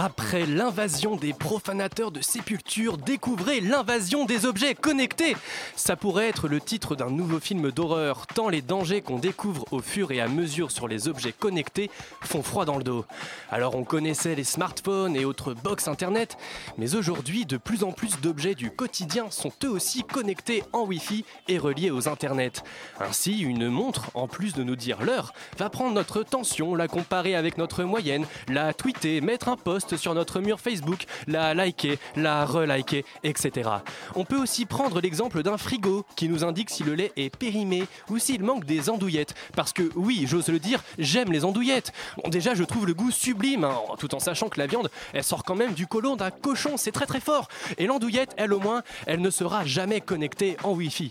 Après l'invasion des profanateurs de sépultures, découvrez l'invasion des objets connectés. Ça pourrait être le titre d'un nouveau film d'horreur, tant les dangers qu'on découvre au fur et à mesure sur les objets connectés font froid dans le dos. Alors on connaissait les smartphones et autres box internet, mais aujourd'hui de plus en plus d'objets du quotidien sont eux aussi connectés en Wi-Fi et reliés aux internets. Ainsi, une montre, en plus de nous dire l'heure, va prendre notre tension, la comparer avec notre moyenne, la tweeter, mettre un post sur notre mur Facebook, la liker, la reliker, etc. On peut aussi prendre l'exemple d'un frigo qui nous indique si le lait est périmé ou s'il manque des andouillettes. Parce que oui, j'ose le dire, j'aime les andouillettes. Bon, déjà, je trouve le goût sublime, hein, tout en sachant que la viande, elle sort quand même du côlon d'un cochon, c'est très très fort. Et l'andouillette, elle au moins, elle ne sera jamais connectée en Wi-Fi.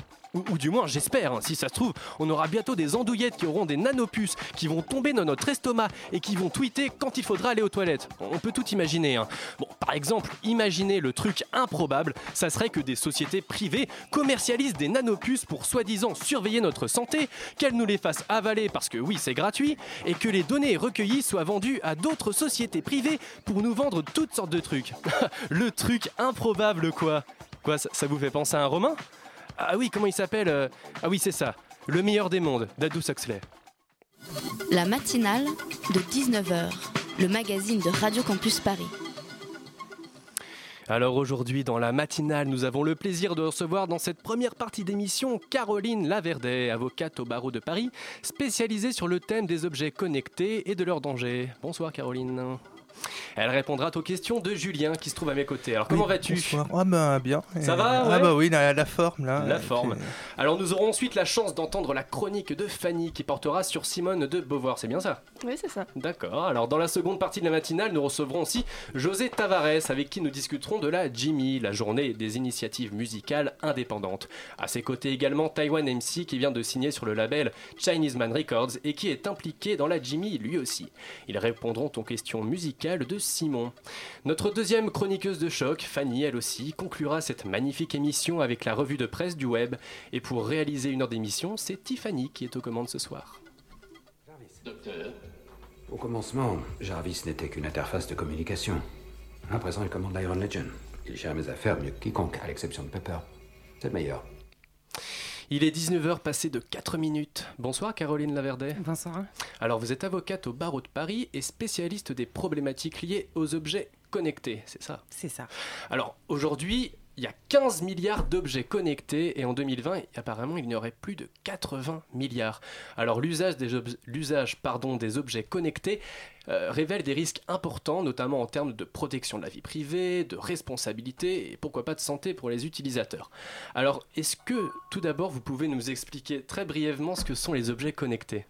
Ou, du moins, j'espère, hein. si ça se trouve, on aura bientôt des andouillettes qui auront des nanopuces qui vont tomber dans notre estomac et qui vont tweeter quand il faudra aller aux toilettes. On peut tout imaginer. hein. Bon, par exemple, imaginez le truc improbable, ça serait que des sociétés privées commercialisent des nanopuces pour soi-disant surveiller notre santé, qu'elles nous les fassent avaler parce que oui, c'est gratuit, et que les données recueillies soient vendues à d'autres sociétés privées pour nous vendre toutes sortes de trucs. le truc improbable quoi Quoi, ça vous fait penser à un romain? Ah oui, comment il s'appelle euh, Ah oui, c'est ça. Le meilleur des mondes, d'Adous Huxley. La matinale de 19h, le magazine de Radio Campus Paris. Alors aujourd'hui, dans la matinale, nous avons le plaisir de recevoir dans cette première partie d'émission Caroline Laverdet, avocate au barreau de Paris, spécialisée sur le thème des objets connectés et de leurs dangers. Bonsoir Caroline. Elle répondra aux questions de Julien qui se trouve à mes côtés. Alors comment Oui, vas-tu? bonsoir. Ah bah bien. Ça Euh, va, Ah ouais? bah oui, la, la forme là. La euh, forme. c'est- Alors nous aurons ensuite la chance d'entendre la chronique de Fanny qui portera sur Simone de Beauvoir, c'est bien ça? Oui, c'est ça. D'accord. Alors dans la seconde partie de la matinale, nous recevrons aussi José Tavares avec qui nous discuterons de la Jimmy, la journée des initiatives musicales indépendantes. À ses côtés également Taiwan MC qui vient de signer sur le label Chinese Man Records et qui est impliqué dans la Jimmy lui aussi. Ils répondront aux questions musicales de Simon. Notre deuxième chroniqueuse de choc, Fanny, elle aussi, conclura cette magnifique émission avec la revue de presse du web. Et pour réaliser une heure d'émission, c'est Tiffany qui est aux commandes ce soir. Au commencement, Jarvis n'était qu'une interface de communication. À présent, il commande l'Iron Legend. Il gère mes affaires mieux que quiconque, à l'exception de Pepper. C'est le meilleur. Il est 19h passé de 4 minutes. Bonsoir Caroline Laverdet. Bonsoir. Alors vous êtes avocate au barreau de Paris et spécialiste des problématiques liées aux objets connectés, c'est ça? C'est ça. Alors aujourd'hui, il y a 15 milliards d'objets connectés et en 2020, apparemment, il y aurait plus de 80 milliards. Alors l'usage des, pardon, des objets connectés euh, révèle des risques importants, notamment en termes de protection de la vie privée, de responsabilité et pourquoi pas de santé pour les utilisateurs. Alors est-ce que tout d'abord vous pouvez nous expliquer très brièvement ce que sont les objets connectés?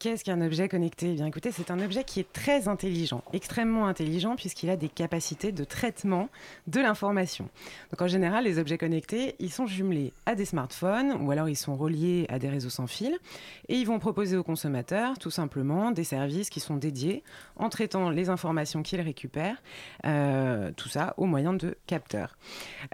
Qu'est-ce qu'un objet connecté? Eh bien, écoutez, c'est un objet qui est très intelligent, extrêmement intelligent, puisqu'il a des capacités de traitement de l'information. Donc, en général, les objets connectés, ils sont jumelés à des smartphones ou alors ils sont reliés à des réseaux sans fil et ils vont proposer aux consommateurs, tout simplement, des services qui sont dédiés en traitant les informations qu'ils récupèrent, euh, tout ça au moyen de capteurs.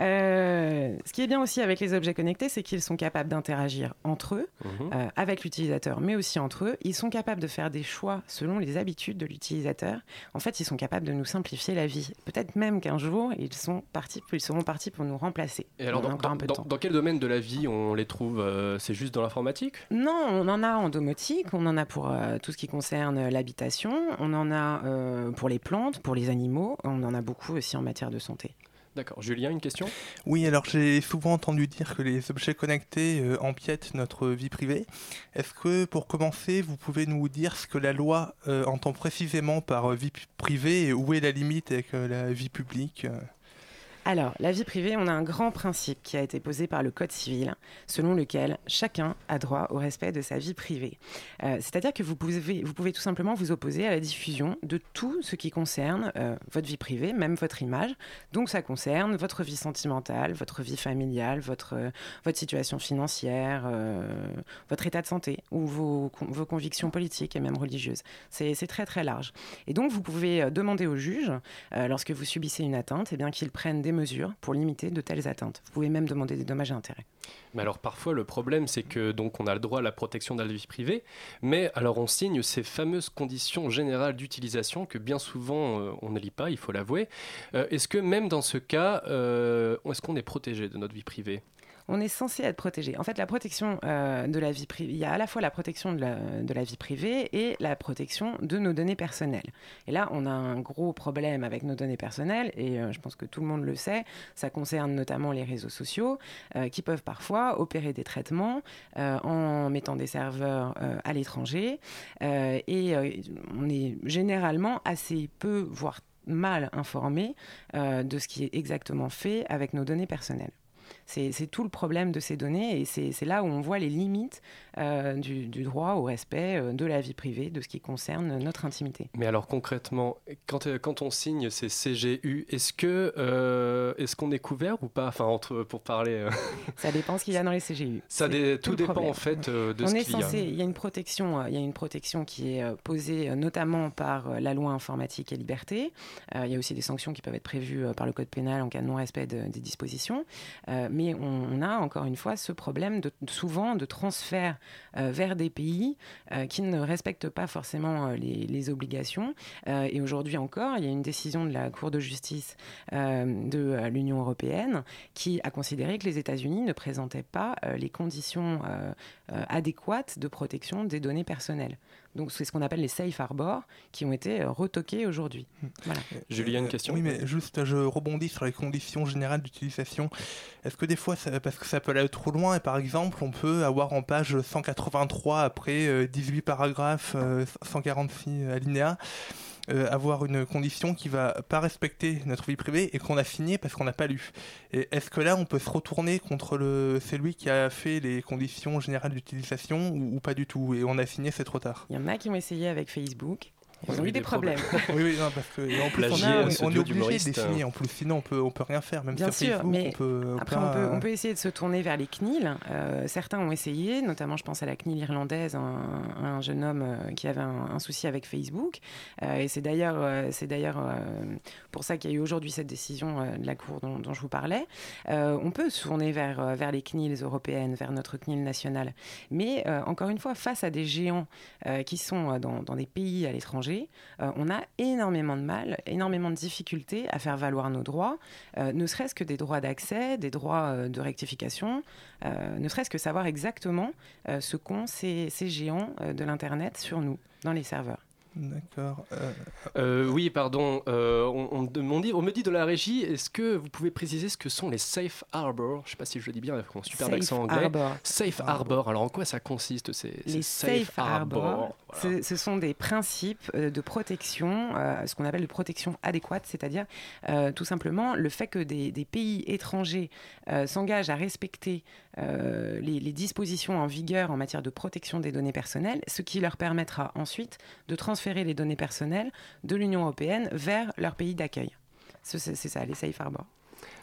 Euh, ce qui est bien aussi avec les objets connectés, c'est qu'ils sont capables d'interagir entre eux, Mhm. euh, avec l'utilisateur, mais aussi entre eux. Ils sont capables de faire des choix selon les habitudes de l'utilisateur. En fait, ils sont capables de nous simplifier la vie. Peut-être même qu'un jour, ils, sont partis, ils seront partis pour nous remplacer. Et alors, dans quel domaine de la vie on les trouve euh, C'est juste dans l'informatique? Non, on en a en domotique, on en a pour euh, tout ce qui concerne l'habitation, on en a euh, pour les plantes, pour les animaux, on en a beaucoup aussi en matière de santé. D'accord. Julien, une question? Oui, alors j'ai souvent entendu dire que les objets connectés euh, empiètent notre vie privée. Est-ce que pour commencer, vous pouvez nous dire ce que la loi euh, entend précisément par euh, vie privée et où est la limite avec la vie publique Alors, la vie privée, on a un grand principe qui a été posé par le Code civil, selon lequel chacun a droit au respect de sa vie privée. Euh, C'est-à-dire que vous pouvez, vous pouvez tout simplement vous opposer à la diffusion de tout ce qui concerne euh, votre vie privée, même votre image. Donc, ça concerne votre vie sentimentale, votre vie familiale, votre, euh, votre situation financière, votre état de santé ou vos, vos convictions politiques et même religieuses. C'est très très large. Et donc, vous pouvez demander au juge, lorsque vous subissez une atteinte, eh qu'il prenne des mesures pour limiter de telles atteintes. Vous pouvez même demander des dommages et intérêts. Mais alors parfois le problème c'est que donc on a le droit à la protection de la vie privée, mais alors on signe ces fameuses conditions générales d'utilisation que bien souvent euh, on ne lit pas, il faut l'avouer. Euh, est-ce que même dans ce cas, euh, est-ce qu'on est protégé de notre vie privée? On est censé être protégé. En fait, la protection euh, de la vie privée, il y a à la fois la protection de la, vie privée et la protection de nos données personnelles. Et là, on a un gros problème avec nos données personnelles, et euh, je pense que tout le monde le sait. Ça concerne notamment les réseaux sociaux, euh, qui peuvent parfois opérer des traitements en mettant des serveurs à l'étranger. Et on est généralement assez peu, voire mal informé euh, de ce qui est exactement fait avec nos données personnelles. C'est tout le problème de ces données et c'est là où on voit les limites euh, du, du droit au respect euh, de la vie privée, de ce qui concerne notre intimité. Mais alors concrètement, quand, euh, quand on signe ces CGU, est-ce que euh, est-ce qu'on est couvert ou pas? Enfin, entre, pour parler, Ça dépend ce qu'il y a dans les CGU. ça dé- tout dépend problème. en fait euh, de on ce qu'il y a. il y a une protection, il y a une protection qui est posée notamment par la loi informatique et liberté. Il y a aussi des sanctions qui peuvent être prévues par le code pénal en cas de non-respect de- des dispositions. Mais on, a encore une fois ce problème de, souvent de transfert euh, vers des pays euh, qui ne respectent pas forcément euh, les, obligations. Et aujourd'hui encore, il y a une décision de la Cour de justice de l'Union européenne qui a considéré que les États-Unis ne présentaient pas les conditions adéquates de protection des données personnelles. Donc c'est ce qu'on appelle les safe harbors qui ont été euh, retoqués aujourd'hui. Voilà. Julien, une Euh, question Oui, mais juste, je rebondis sur les conditions générales d'utilisation. Est-ce que des fois, ça- parce que ça peut aller trop loin, et par exemple, on peut avoir en page 183, après euh, 18 paragraphes, euh, 146 alinéas, euh, avoir une condition qui va pas respecter notre vie privée et qu'on a signé parce qu'on n'a pas lu. Est-ce que là, on peut se retourner contre le, celui qui a fait les conditions générales d'utilisation ou pas du tout Et on a signé, c'est trop tard? Il y en a qui ont essayé avec Facebook. Ils Ils ont eu des problèmes. oui, oui, non, parce que en plus, on, a- est pseudo obligé de les signer. En plus, sinon, on peut, on peut rien faire. Même Bien sur sûr, Facebook, mais on peut. on Après, peut on peut, pas- on peut essayer de se tourner vers les CNIL. Euh, certains ont essayé, notamment je pense à la CNIL irlandaise, un, un jeune homme euh, qui avait un, un souci avec Facebook. Euh, et c'est d'ailleurs, euh, c'est d'ailleurs euh, pour ça qu'il y a eu aujourd'hui cette décision euh, de la Cour dont, dont je vous parlais. Euh, on peut se tourner vers, euh, vers les CNIL européennes, vers notre CNIL nationale. Mais euh, encore une fois, face à des géants euh, qui sont euh, dans, dans des pays à l'étranger, euh, on a énormément de mal, énormément de difficultés à faire valoir nos droits, euh, ne serait-ce que des droits d'accès, des droits euh, de rectification, ne serait-ce que savoir exactement ce qu'ont ces, géants de l'Internet sur nous, dans les serveurs. D'accord. euh, Euh, oui, pardon. euh, on, on me dit, on me dit de la régie, est-ce que vous pouvez préciser ce que sont les safe harbor Je ne sais pas si je le dis bien avec mon super Safe accent anglais. harbor. Safe harbor. Alors en quoi ça consiste ces, Les ces safe harbors, Voilà. ce, sont des principes de protection, euh, ce qu'on appelle de protection adéquate, c'est-à-dire euh, tout simplement le fait que des, des pays étrangers euh, s'engagent à respecter euh, les, les dispositions en vigueur en matière de protection des données personnelles, ce qui leur permettra ensuite de transférer les données personnelles de l'Union européenne vers leur pays d'accueil. Ce- C'est c'est ça, les safe harbors.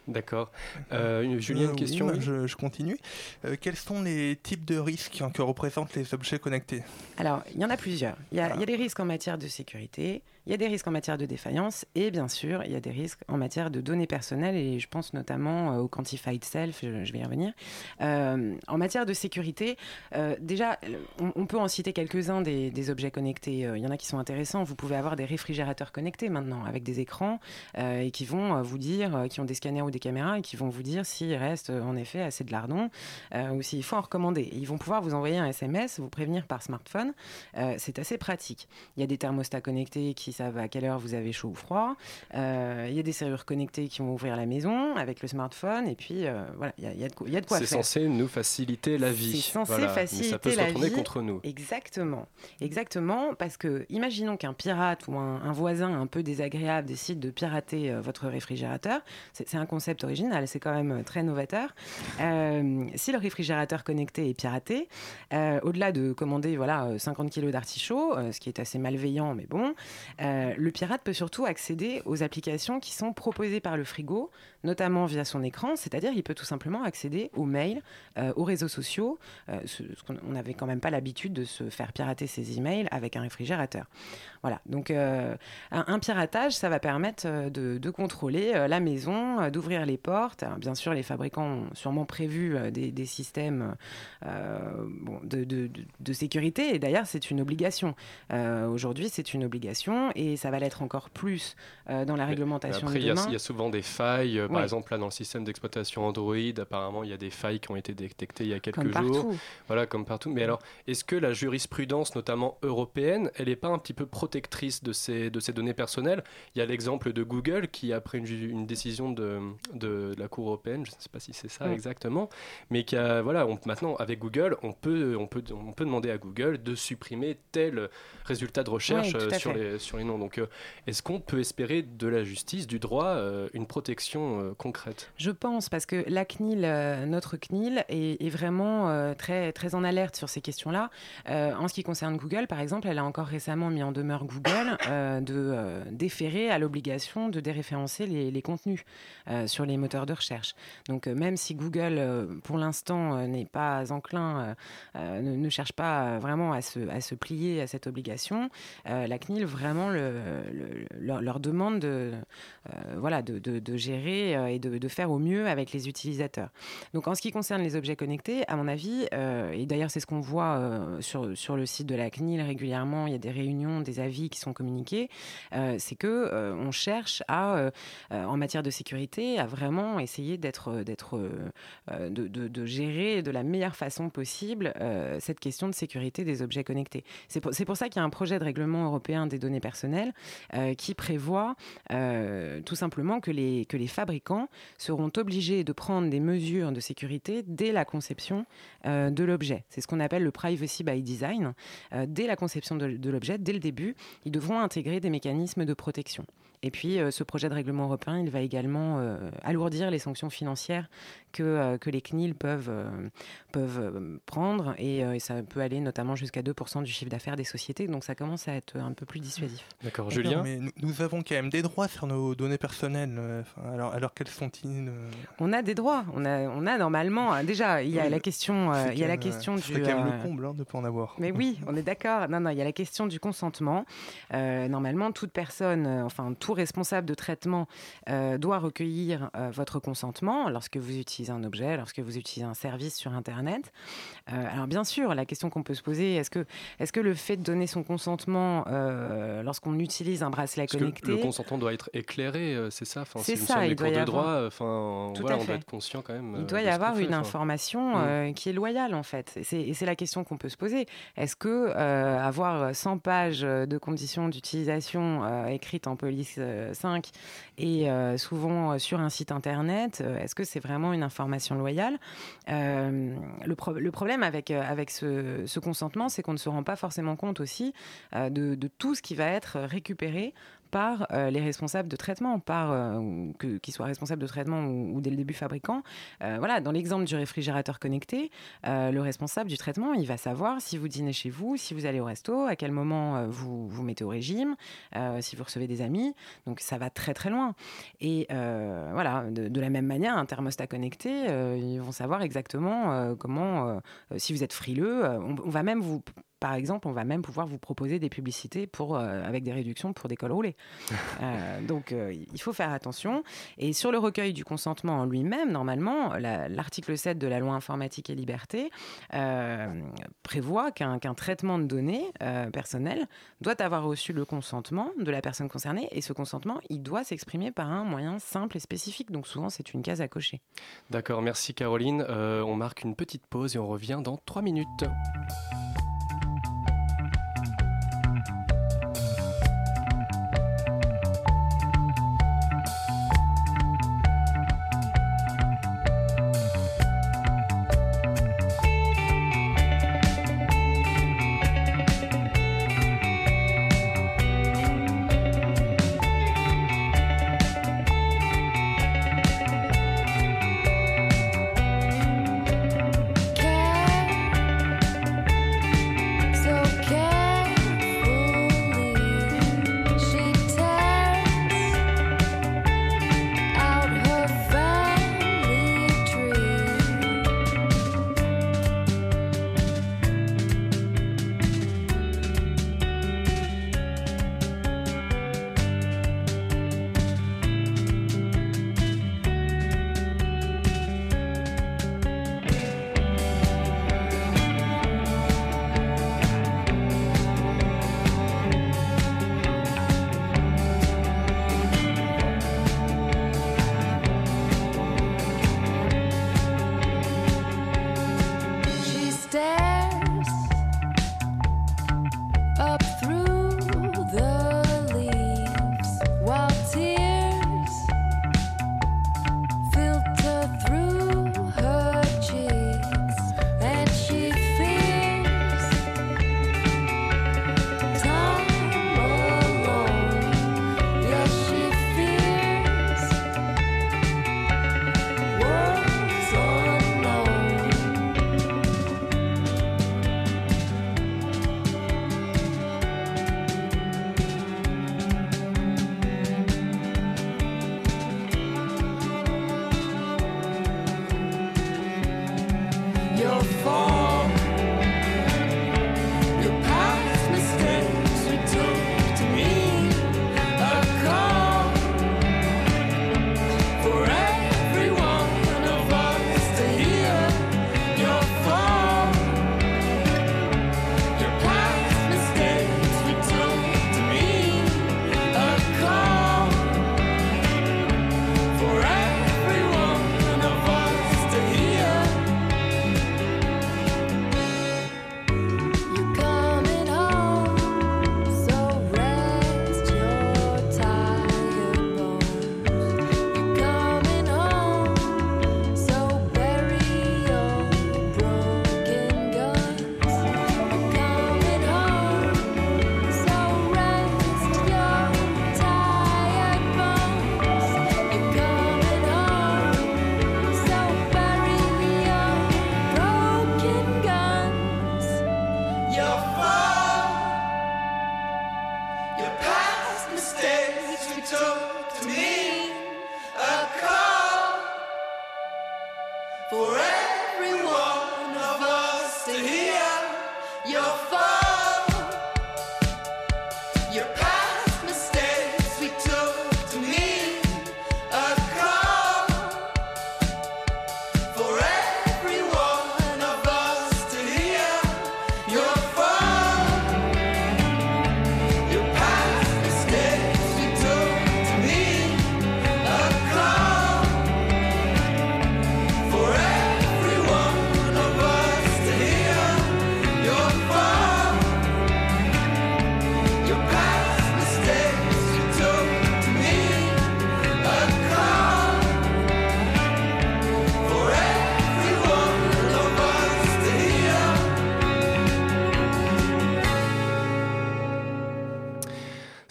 D'accord. Euh, Julien, euh, une oui, question oui je, je continue. Euh, quels sont les types de risques que représentent les objets connectés? Alors, il y en a plusieurs. Il y a, il y a des risques en matière de sécurité, il y a des risques en matière de défaillance, et bien sûr, il y a des risques en matière de données personnelles, et je pense notamment euh, au quantified self, je, vais y revenir. Euh, en matière de sécurité, euh, déjà, on, peut en citer quelques-uns des, objets connectés. Il y en a qui sont intéressants. Vous pouvez avoir des réfrigérateurs connectés maintenant, avec des écrans, et qui vont vous dire, qui ont des scanners ou des caméras, et qui vont vous dire s'il reste en effet assez de lardon, euh, ou s'il faut en recommander. Ils vont pouvoir vous envoyer un SMS, vous prévenir par smartphone. C'est assez pratique. Il y a des thermostats connectés qui savent à quelle heure vous avez chaud ou froid. Euh, il y a des serrures connectées qui vont ouvrir la maison avec le smartphone. Et puis, euh, voilà, il y a, il y a de quoi, il y a de quoi C'est faire. censé nous faciliter la vie. C'est censé Voilà. Mais faciliter ça peut se la retourner vie. contre nous. Exactement, exactement, parce que imaginons qu'un pirate ou un, un voisin un peu désagréable décide de pirater euh, votre réfrigérateur. C'est inconscient concept original, c'est quand même très novateur. si le réfrigérateur connecté est piraté, au-delà de commander voilà 50 kilos d'artichauts, ce qui est assez malveillant, mais bon, le pirate peut surtout accéder aux applications qui sont proposées par le frigo, notamment via son écran, c'est-à-dire il peut tout simplement accéder aux mails, aux réseaux sociaux. Ce, on n'avait quand même pas l'habitude de se faire pirater ses emails avec un réfrigérateur. Voilà, donc euh, un, piratage, ça va permettre euh, de, contrôler euh, la maison, d'ouvrir les portes. bien sûr, les fabricants ont sûrement prévu des, systèmes de, sécurité, et d'ailleurs, c'est une obligation. Aujourd'hui, c'est une obligation, et ça va l'être encore plus dans la réglementation après. Il y, a souvent des failles, par exemple, là, dans le système d'exploitation Android, apparemment, il y a des failles qui ont été détectées il y a quelques comme jours. Partout. Voilà, comme partout. Mais alors, est-ce que la jurisprudence, notamment européenne, elle n'est pas un petit peu protectrice de ces, de ces données personnelles? Il y a l'exemple de Google qui, après une, une décision de, de, la Cour européenne, je ne sais pas si c'est ça exactement, mais qui a, voilà, on, maintenant, avec Google, on peut, on, peut, on peut demander à Google de supprimer tel résultat de recherche sur, les, sur les noms. Donc, euh, est-ce qu'on peut espérer de la justice, du droit, euh, une protection concrète Je pense, parce que la CNIL, notre CNIL, est, vraiment très, très en alerte sur ces questions-là. en ce qui concerne Google, par exemple, elle a encore récemment mis en demeure Google de déférer à l'obligation de déréférencer les, contenus sur les moteurs de recherche. Donc, même si Google, pour l'instant, n'est pas enclin, ne, cherche pas vraiment à se, à se plier à cette obligation, euh, la CNIL vraiment le, leur, demande de, euh, voilà, de, de, gérer euh, et de, faire au mieux avec les utilisateurs. Donc en ce qui concerne les objets connectés, à mon avis, et d'ailleurs c'est ce qu'on voit sur, sur le site de la CNIL régulièrement, il y a des réunions, des avis qui sont communiqués, c'est que on cherche à, en matière de sécurité, à vraiment essayer d'être, d'être, de, de, gérer de la meilleure façon possible cette question de sécurité des objets connectés. C'est pour, pour ça qu'il y a un projet de règlement européen des données personnelles euh, qui prévoit euh, tout simplement que les, que les fabricants seront obligés de prendre des mesures de sécurité dès la conception euh, de l'objet. C'est ce qu'on appelle le privacy by design. dès la conception de l'objet, dès le début, ils devront intégrer des mécanismes de protection. Et puis, euh, ce projet de règlement européen, il va également euh, alourdir les sanctions financières euh, que les CNIL peuvent, peuvent prendre. Et, ça peut aller notamment jusqu'à 2% du chiffre d'affaires des sociétés. Donc, ça commence à être un peu plus dissuasif. D'accord, Julien mais nous, avons quand même des droits sur nos données personnelles. alors, alors, quels sont-ils On a des droits. On a, on a normalement. Hein, déjà, il y a la question, il y a la question du. C'est quand même le comble hein, de ne pas en avoir. Mais oui, on est d'accord. Non, non, il y a la question du consentement. normalement, toute personne, enfin, tout responsable de traitement euh, doit recueillir euh, votre consentement lorsque vous utilisez un objet, lorsque vous utilisez un service sur Internet. Euh, alors bien sûr, la question qu'on peut se poser, est-ce que, est que le fait de donner son consentement lorsqu'on utilise un bracelet connecté... le consentement doit être éclairé, c'est ça enfin, C'est ça, il doit y avoir... droit, enfin, voilà, on doit être conscient quand même. Il doit y avoir une information mm. qui est loyale en fait. Et c'est la question qu'on peut se poser. Est-ce que avoir 100 pages de conditions d'utilisation écrites en police 5 et euh, souvent euh, sur un site internet, euh, est-ce que c'est vraiment une information loyale? Le, problème avec, avec ce, consentement, c'est qu'on ne se rend pas forcément compte aussi de, de, tout ce qui va être récupéré par euh, les responsables de traitement, par euh, qu'ils soient responsables de traitement ou, dès le début fabricants. Euh, voilà, dans l'exemple du réfrigérateur connecté, le responsable du traitement, il va savoir si vous dînez chez vous, si vous allez au resto, à quel moment vous vous mettez au régime, si vous recevez des amis. Donc ça va très très loin. Et voilà, de, la même manière, un thermostat connecté, ils vont savoir exactement comment, si vous êtes frileux, on va même vous par exemple, on va même pouvoir vous proposer des publicités pour, euh, avec des réductions pour des cols roulés. Euh, donc, euh, il faut faire attention. Et sur le recueil du consentement en lui-même, normalement, l'article 7 de la loi informatique et liberté prévoit qu'un traitement de données personnelles doit avoir reçu le consentement de la personne concernée. Et ce consentement, il doit s'exprimer par un moyen simple et spécifique. Donc, souvent, c'est une case à cocher. D'accord, merci Caroline. on marque une petite pause et on revient dans trois minutes.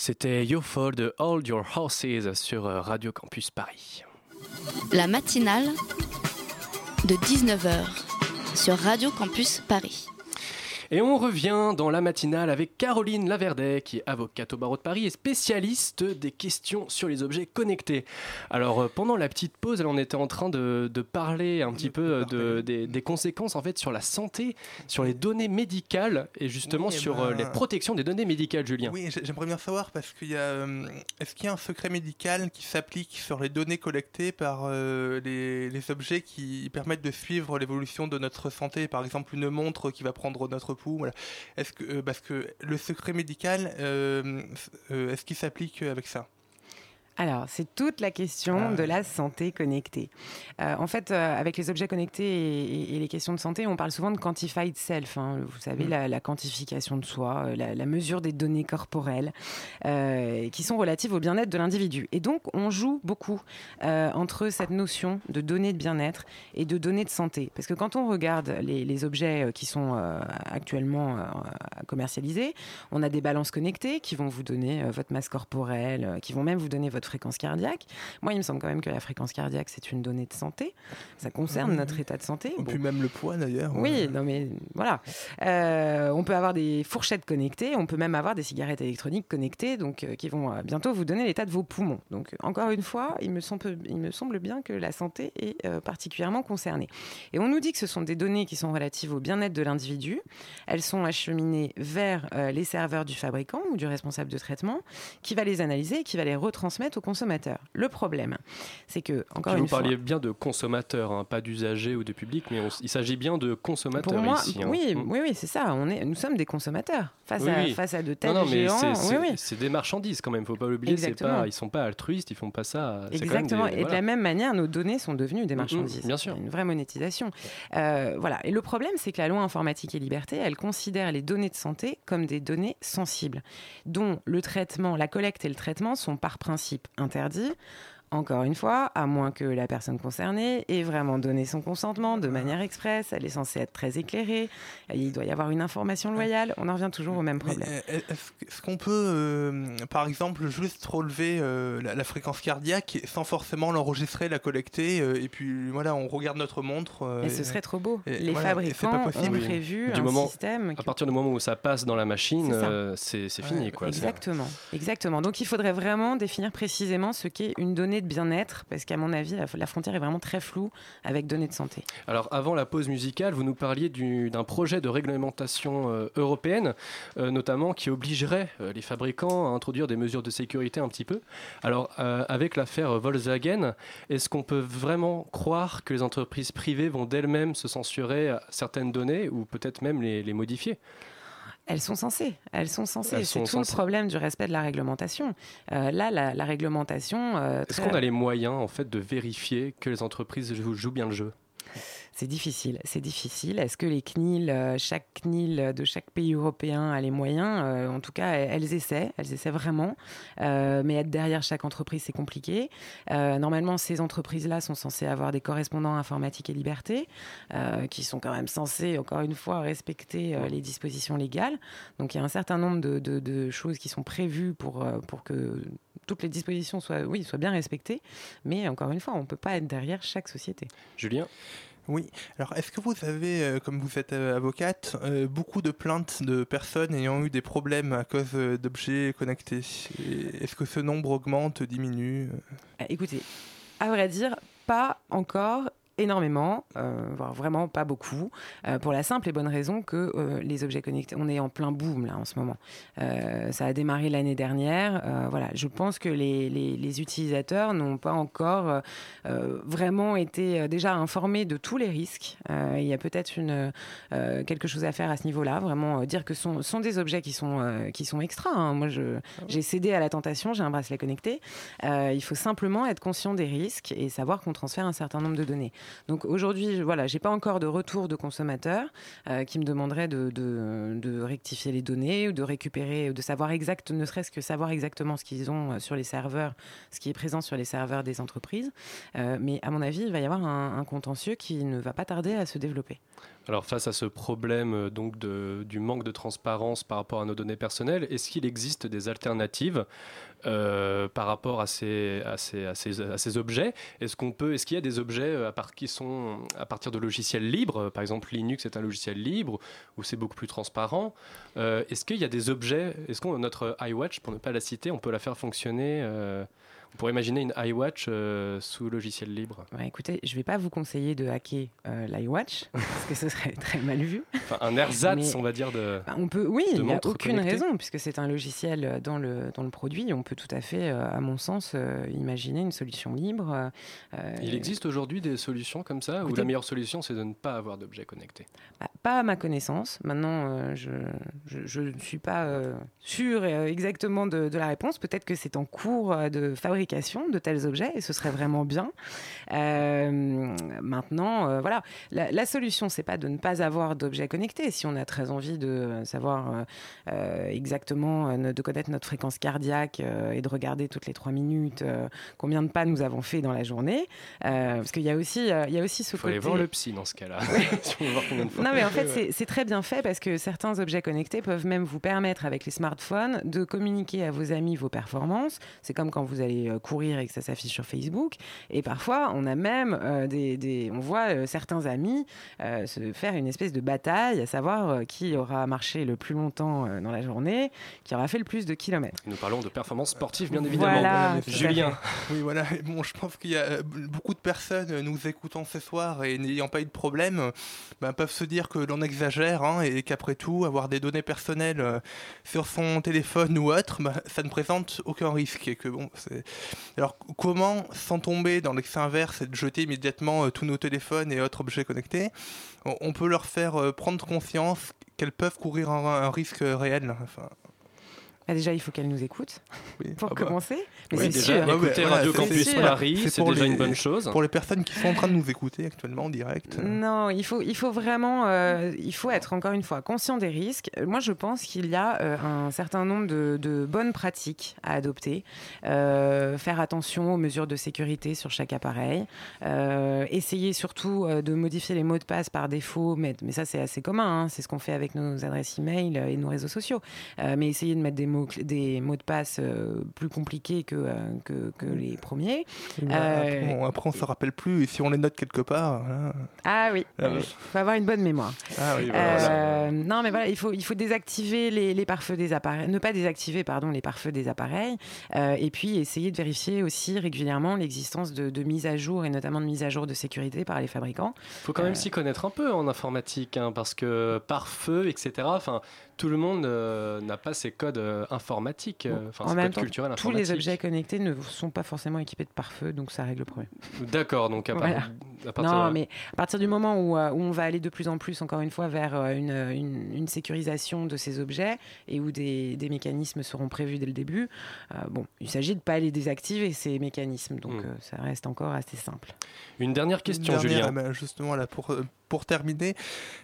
C'était Yo Fall de Hold Your Horses sur euh, Radio Campus Paris. La matinale de 19h sur Radio Campus Paris. Et on revient dans la matinale avec Caroline Laverdet, qui est avocate au barreau de Paris et spécialiste des questions sur les objets connectés. Alors, euh, pendant la petite pause, on était en train de, de parler un petit peu euh, de, des, des conséquences en fait sur la santé, sur les données médicales et justement Oui, eh sur ben, euh, les protections des données médicales, Julien. Oui, j'ai- j'aimerais bien savoir parce qu'il y a. Est-ce qu'il y a un secret médical qui s'applique sur les données collectées par euh, les, les objets qui permettent de suivre l'évolution de notre santé? Par exemple, une montre qui va prendre notre Est-ce que euh, parce que le secret médical, euh, euh, est-ce qu'il s'applique avec ça? Alors, c'est toute la question Ah. de la santé connectée. Euh, en fait, euh, avec les objets connectés et, et- et les questions de santé, on parle souvent de quantified self. hein. vous savez, Mm. la, la quantification de soi, euh, la, la mesure des données corporelles euh, qui sont relatives au bien-être de l'individu. Et donc, on joue beaucoup entre cette notion de données de bien-être et de données de santé. Parce que quand on regarde les, les objets qui sont actuellement commercialisés, on a des balances connectées qui vont vous donner votre masse corporelle, qui vont même vous donner votre fréquence cardiaque. Moi, il me semble quand même que la fréquence cardiaque, c'est une donnée de santé. Ça concerne Oui, notre état de santé. Et Bon. puis même le poids d'ailleurs. Oui, non mais voilà. Euh, on peut avoir des fourchettes connectées, on peut même avoir des cigarettes électroniques connectées, donc euh, qui vont euh, bientôt vous donner l'état de vos poumons. Donc encore une fois, il me semble, il me semble bien que la santé est euh, particulièrement concernée. Et on nous dit que ce sont des données qui sont relatives au bien-être de l'individu. Elles sont acheminées vers les serveurs du fabricant ou du responsable de traitement, qui va les analyser et qui va les retransmettre aux consommateurs. Le problème, c'est que, encore Puis une vous fois... parliez bien de consommateurs, hein, pas d'usagers ou de public, mais on il s'agit bien de consommateurs Pour moi, ici. hein. oui, Mm. oui, oui, c'est ça. On est, nous sommes des consommateurs face, Oui, à, oui. face à de Non, tels non, mais géants. c'est- Oui, des marchandises quand même, faut pas l'oublier. Pas, ils sont pas altruistes, ils font pas ça. Exactement. des- Et de la même manière, nos données sont devenues des Mm, mm, marchandises. bien sûr. Il Une vraie monétisation. Euh, voilà. Et le problème, c'est que la loi informatique et liberté, elle considère les données de santé comme des données sensibles, dont le traitement, la collecte et le traitement sont par principe interdits. Encore une fois, à moins que la personne concernée ait vraiment donné son consentement de manière expresse, elle est censée être très éclairée, il doit y avoir une information loyale, on en revient toujours au même problème. euh, Est-ce qu'on peut, euh, par exemple, juste relever euh, la, la fréquence cardiaque sans forcément l'enregistrer, la collecter, euh, et puis voilà, on regarde notre montre. euh, Et ce serait trop beau. et Les voilà, c'est pas fabricants ont possible. prévu Du un moment- système À partir du moment où ça passe dans la machine, C'est euh, fini. quoi. Exactement, exactement. Donc il faudrait vraiment définir précisément ce qu'est une donnée bien-être, parce qu'à mon avis, la, frontière est vraiment très floue avec données de santé. Alors avant la pause musicale, vous nous parliez du- d'un projet de réglementation euh, européenne, euh, notamment qui obligerait euh, les fabricants à introduire des mesures de sécurité un petit peu. Alors avec l'affaire Volkswagen, est-ce qu'on peut vraiment croire que les entreprises privées vont d'elles-mêmes se censurer certaines données ou peut-être même les modifier? Elles sont censées, elles sont censées. C'est sont tout censées. le problème du respect de la réglementation. Euh, là, la, la réglementation. euh, Est-ce très- qu'on a les moyens en fait de vérifier que les entreprises jouent, jouent bien le jeu? C'est difficile, c'est difficile. Est-ce que les CNIL, euh, chaque CNIL de chaque pays européen a les moyens Euh, En tout cas, elles, essaient, elles essaient vraiment. Euh, mais être derrière chaque entreprise, c'est compliqué. Normalement, ces entreprises-là sont censées avoir des correspondants informatique et liberté, qui sont quand même censés, encore une fois, respecter les dispositions légales. Donc, il y a un certain nombre de, choses qui sont prévues pour, pour que toutes les dispositions soient, oui, soient bien respectées. Mais encore une fois, on ne peut pas être derrière chaque société. Julien? Oui. Alors, est-ce que vous avez, euh, comme vous êtes euh, avocate, euh, beaucoup de plaintes de personnes ayant eu des problèmes à cause d'objets connectés? Est-ce que ce nombre augmente, diminue Euh, Écoutez, à vrai dire, pas encore énormément, euh, voire vraiment pas beaucoup, euh, pour la simple et bonne raison que euh, les objets connectés, on est en plein boom là en ce moment. Ça a démarré l'année dernière. voilà, je pense que les, les- les utilisateurs n'ont pas encore vraiment été déjà informés de tous les risques. Il y a peut-être une quelque chose à faire à ce niveau-là, vraiment dire que ce sont, sont des objets qui sont qui sont extra. hein. Moi, je j'ai cédé à la tentation, j'ai un bracelet connecté. Il faut simplement être conscient des risques et savoir qu'on transfère un certain nombre de données. Donc aujourd'hui, voilà, j'ai pas encore de retour de consommateurs euh, qui me demanderaient de, rectifier les données ou de récupérer, de savoir exact, ne serait-ce que savoir exactement ce qu'ils ont euh, sur les serveurs, ce qui est présent sur les serveurs des entreprises. Euh, mais à mon avis, il va y avoir un, un contentieux qui ne va pas tarder à se développer. Alors face à ce problème donc de- du manque de transparence par rapport à nos données personnelles, est-ce qu'il existe des alternatives? Euh, par rapport à ces, objets Est-ce qu'on peut, est-ce qu'il y a des objets euh, à qui sont à partir de logiciels libres Par exemple, Linux est un logiciel libre où c'est beaucoup plus transparent. Euh, est-ce qu'il y a des objets Est-ce qu'on notre iWatch, pour ne pas la citer, on peut la faire fonctionner On pourrait imaginer une iWatch euh, sous logiciel libre. Ouais, écoutez, je ne vais pas vous conseiller de hacker euh, l'iWatch parce que ce serait très mal vu. Enfin, un ersatz, on va dire de. Bah, on peut, oui, il n'y a aucune raison, puisque c'est un logiciel euh, dans le, dans le produit. On peut tout à fait, euh, à mon sens, imaginer une solution libre. Il existe aujourd'hui des solutions comme ça où Écoutez- la meilleure solution c'est de ne pas avoir d'objets connectés? Bah, pas à ma connaissance. Maintenant, je ne suis pas euh, exactement de, de la réponse. Peut-être que c'est en cours de fabrication de tels objets et ce serait vraiment bien. Euh, maintenant, euh, voilà, la, la solution, c'est pas de ne pas avoir d'objets connectés. Si on a très envie de savoir euh, exactement, de connaître notre fréquence cardiaque et de regarder toutes les trois minutes combien de pas nous avons fait dans la journée, parce qu'il y a aussi, il y a aussi ce faut aller voir le psy dans ce cas-là. si. Non, mais en fait, c'est très bien fait parce que certains objets connectés peuvent même vous permettre, avec les smartphones, de communiquer à vos amis vos performances. C'est comme quand vous allez euh, courir et que ça s'affiche sur Facebook. Et parfois, on a même euh, des, des- On voit euh, certains amis euh, se faire une espèce de bataille, à savoir euh, qui aura marché le plus longtemps euh, dans la journée, qui aura fait le plus de kilomètres. Nous parlons de performance sportive, bien évidemment. Voilà, Julien, Oui, voilà. Bon, je pense qu'il y a beaucoup de personnes nous écoutant ce soir et n'ayant pas eu de problème, ben, peuvent se dire que l'on exagère hein, et qu'après tout, avoir des données personnelles sur son téléphone ou autre, ben, ça ne présente aucun risque et que bon, c'est Alors comment, sans tomber dans l'excès inverse et de jeter immédiatement euh, tous nos téléphones et autres objets connectés, on, peut leur faire euh, prendre conscience qu'elles peuvent courir un, risque réel enfin, Bah, déjà, il faut qu'elle nous écoute, oui. pour Ah bah, commencer. Mais Oui, c'est déjà, sûr. écouter voilà, Radio c'est Campus sûr. Paris, C'est déjà les- une bonne chose. Pour les personnes qui sont en train de nous écouter actuellement en direct. euh, Non, il faut, il faut vraiment, euh, il faut être encore une fois conscient des risques. Euh, Moi, je pense qu'il y a euh, un certain nombre de, de bonnes pratiques à adopter. Euh, faire attention aux mesures de sécurité sur chaque appareil. Euh, essayer surtout de modifier les mots de passe par défaut, mais, mais ça c'est assez commun. hein. C'est ce qu'on fait avec nos adresses email et nos réseaux sociaux. Euh, mais essayer de mettre des mots, des mots de passe euh, plus compliqués que, euh, que, que les premiers. bah, Euh, après, on, après, on se rappelle plus et si on les note quelque part. hein. Ah oui, Ah il faut avoir une bonne mémoire. Ah oui, voilà. Euh, non, mais voilà, il faut, il faut désactiver les, les pare-feux des appareils, ne pas désactiver, pardon, les pare-feux des appareils, euh, et puis essayer de vérifier aussi régulièrement l'existence de, de mises à jour et notamment de mises à jour de sécurité par les fabricants. faut quand même s'y connaître un peu en informatique, hein, parce que par feu, etc., enfin, tout le monde euh, n'a pas ces codes euh, informatiques, euh, enfin, en même codes temps, culturels tous les objets connectés ne sont pas forcément équipés de pare-feu, donc ça règle le problème. D'accord, donc à, part- Voilà. à partir Non, de- mais à partir du moment où, euh, où on va aller de plus en plus, encore une fois, vers euh, une, une- une sécurisation de ces objets et où des, des mécanismes seront prévus dès le début, euh, bon, il s'agit de ne pas les désactiver, ces mécanismes. Donc Hmm. euh, ça reste encore assez simple. Une dernière question, Dernière, Julien. eh ben, justement, là, pour, euh, pour terminer,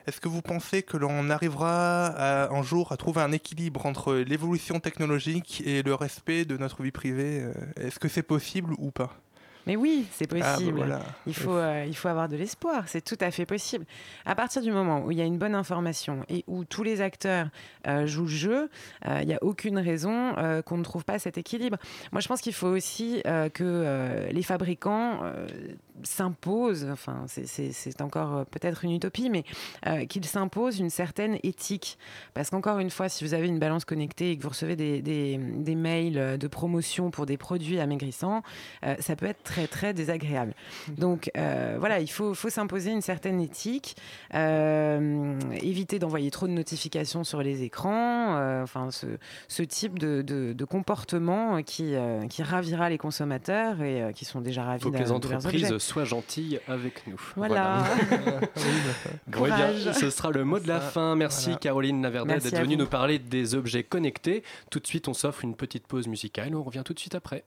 est-ce que vous pensez que l'on arrivera à- un jour à trouver un équilibre entre l'évolution technologique et le respect de notre vie privée euh, Est-ce que c'est possible ou pas? Mais oui, c'est Ah, bah possible. voilà. il, faut, euh, il faut avoir de l'espoir, c'est tout à fait possible. À partir du moment où il y a une bonne information et où tous les acteurs euh, jouent le jeu, euh, il n'y a aucune raison qu'on ne trouve pas cet équilibre. Moi, je pense qu'il faut aussi que les fabricants euh, s'imposent, enfin, c'est- encore euh, peut-être une utopie, mais euh, qu'ils s'imposent une certaine éthique. Parce qu'encore une fois, si vous avez une balance connectée et que vous recevez des, des- des mails de promotion pour des produits amaigrissants, euh, ça peut être très très désagréable. Donc euh, voilà, il faut, faut s'imposer une certaine éthique, euh, éviter d'envoyer trop de notifications sur les écrans, euh, enfin ce, ce type de, de- de comportement qui, euh, qui ravira les consommateurs et euh, qui sont déjà ravis faut que les entreprises objets. soient gentilles avec nous. Voilà. Eh bien, ce sera le mot de la fin. Merci voilà. Caroline Laverdet d'être venue nous parler des objets connectés. Tout de suite, on s'offre une petite pause musicale. On revient tout de suite après.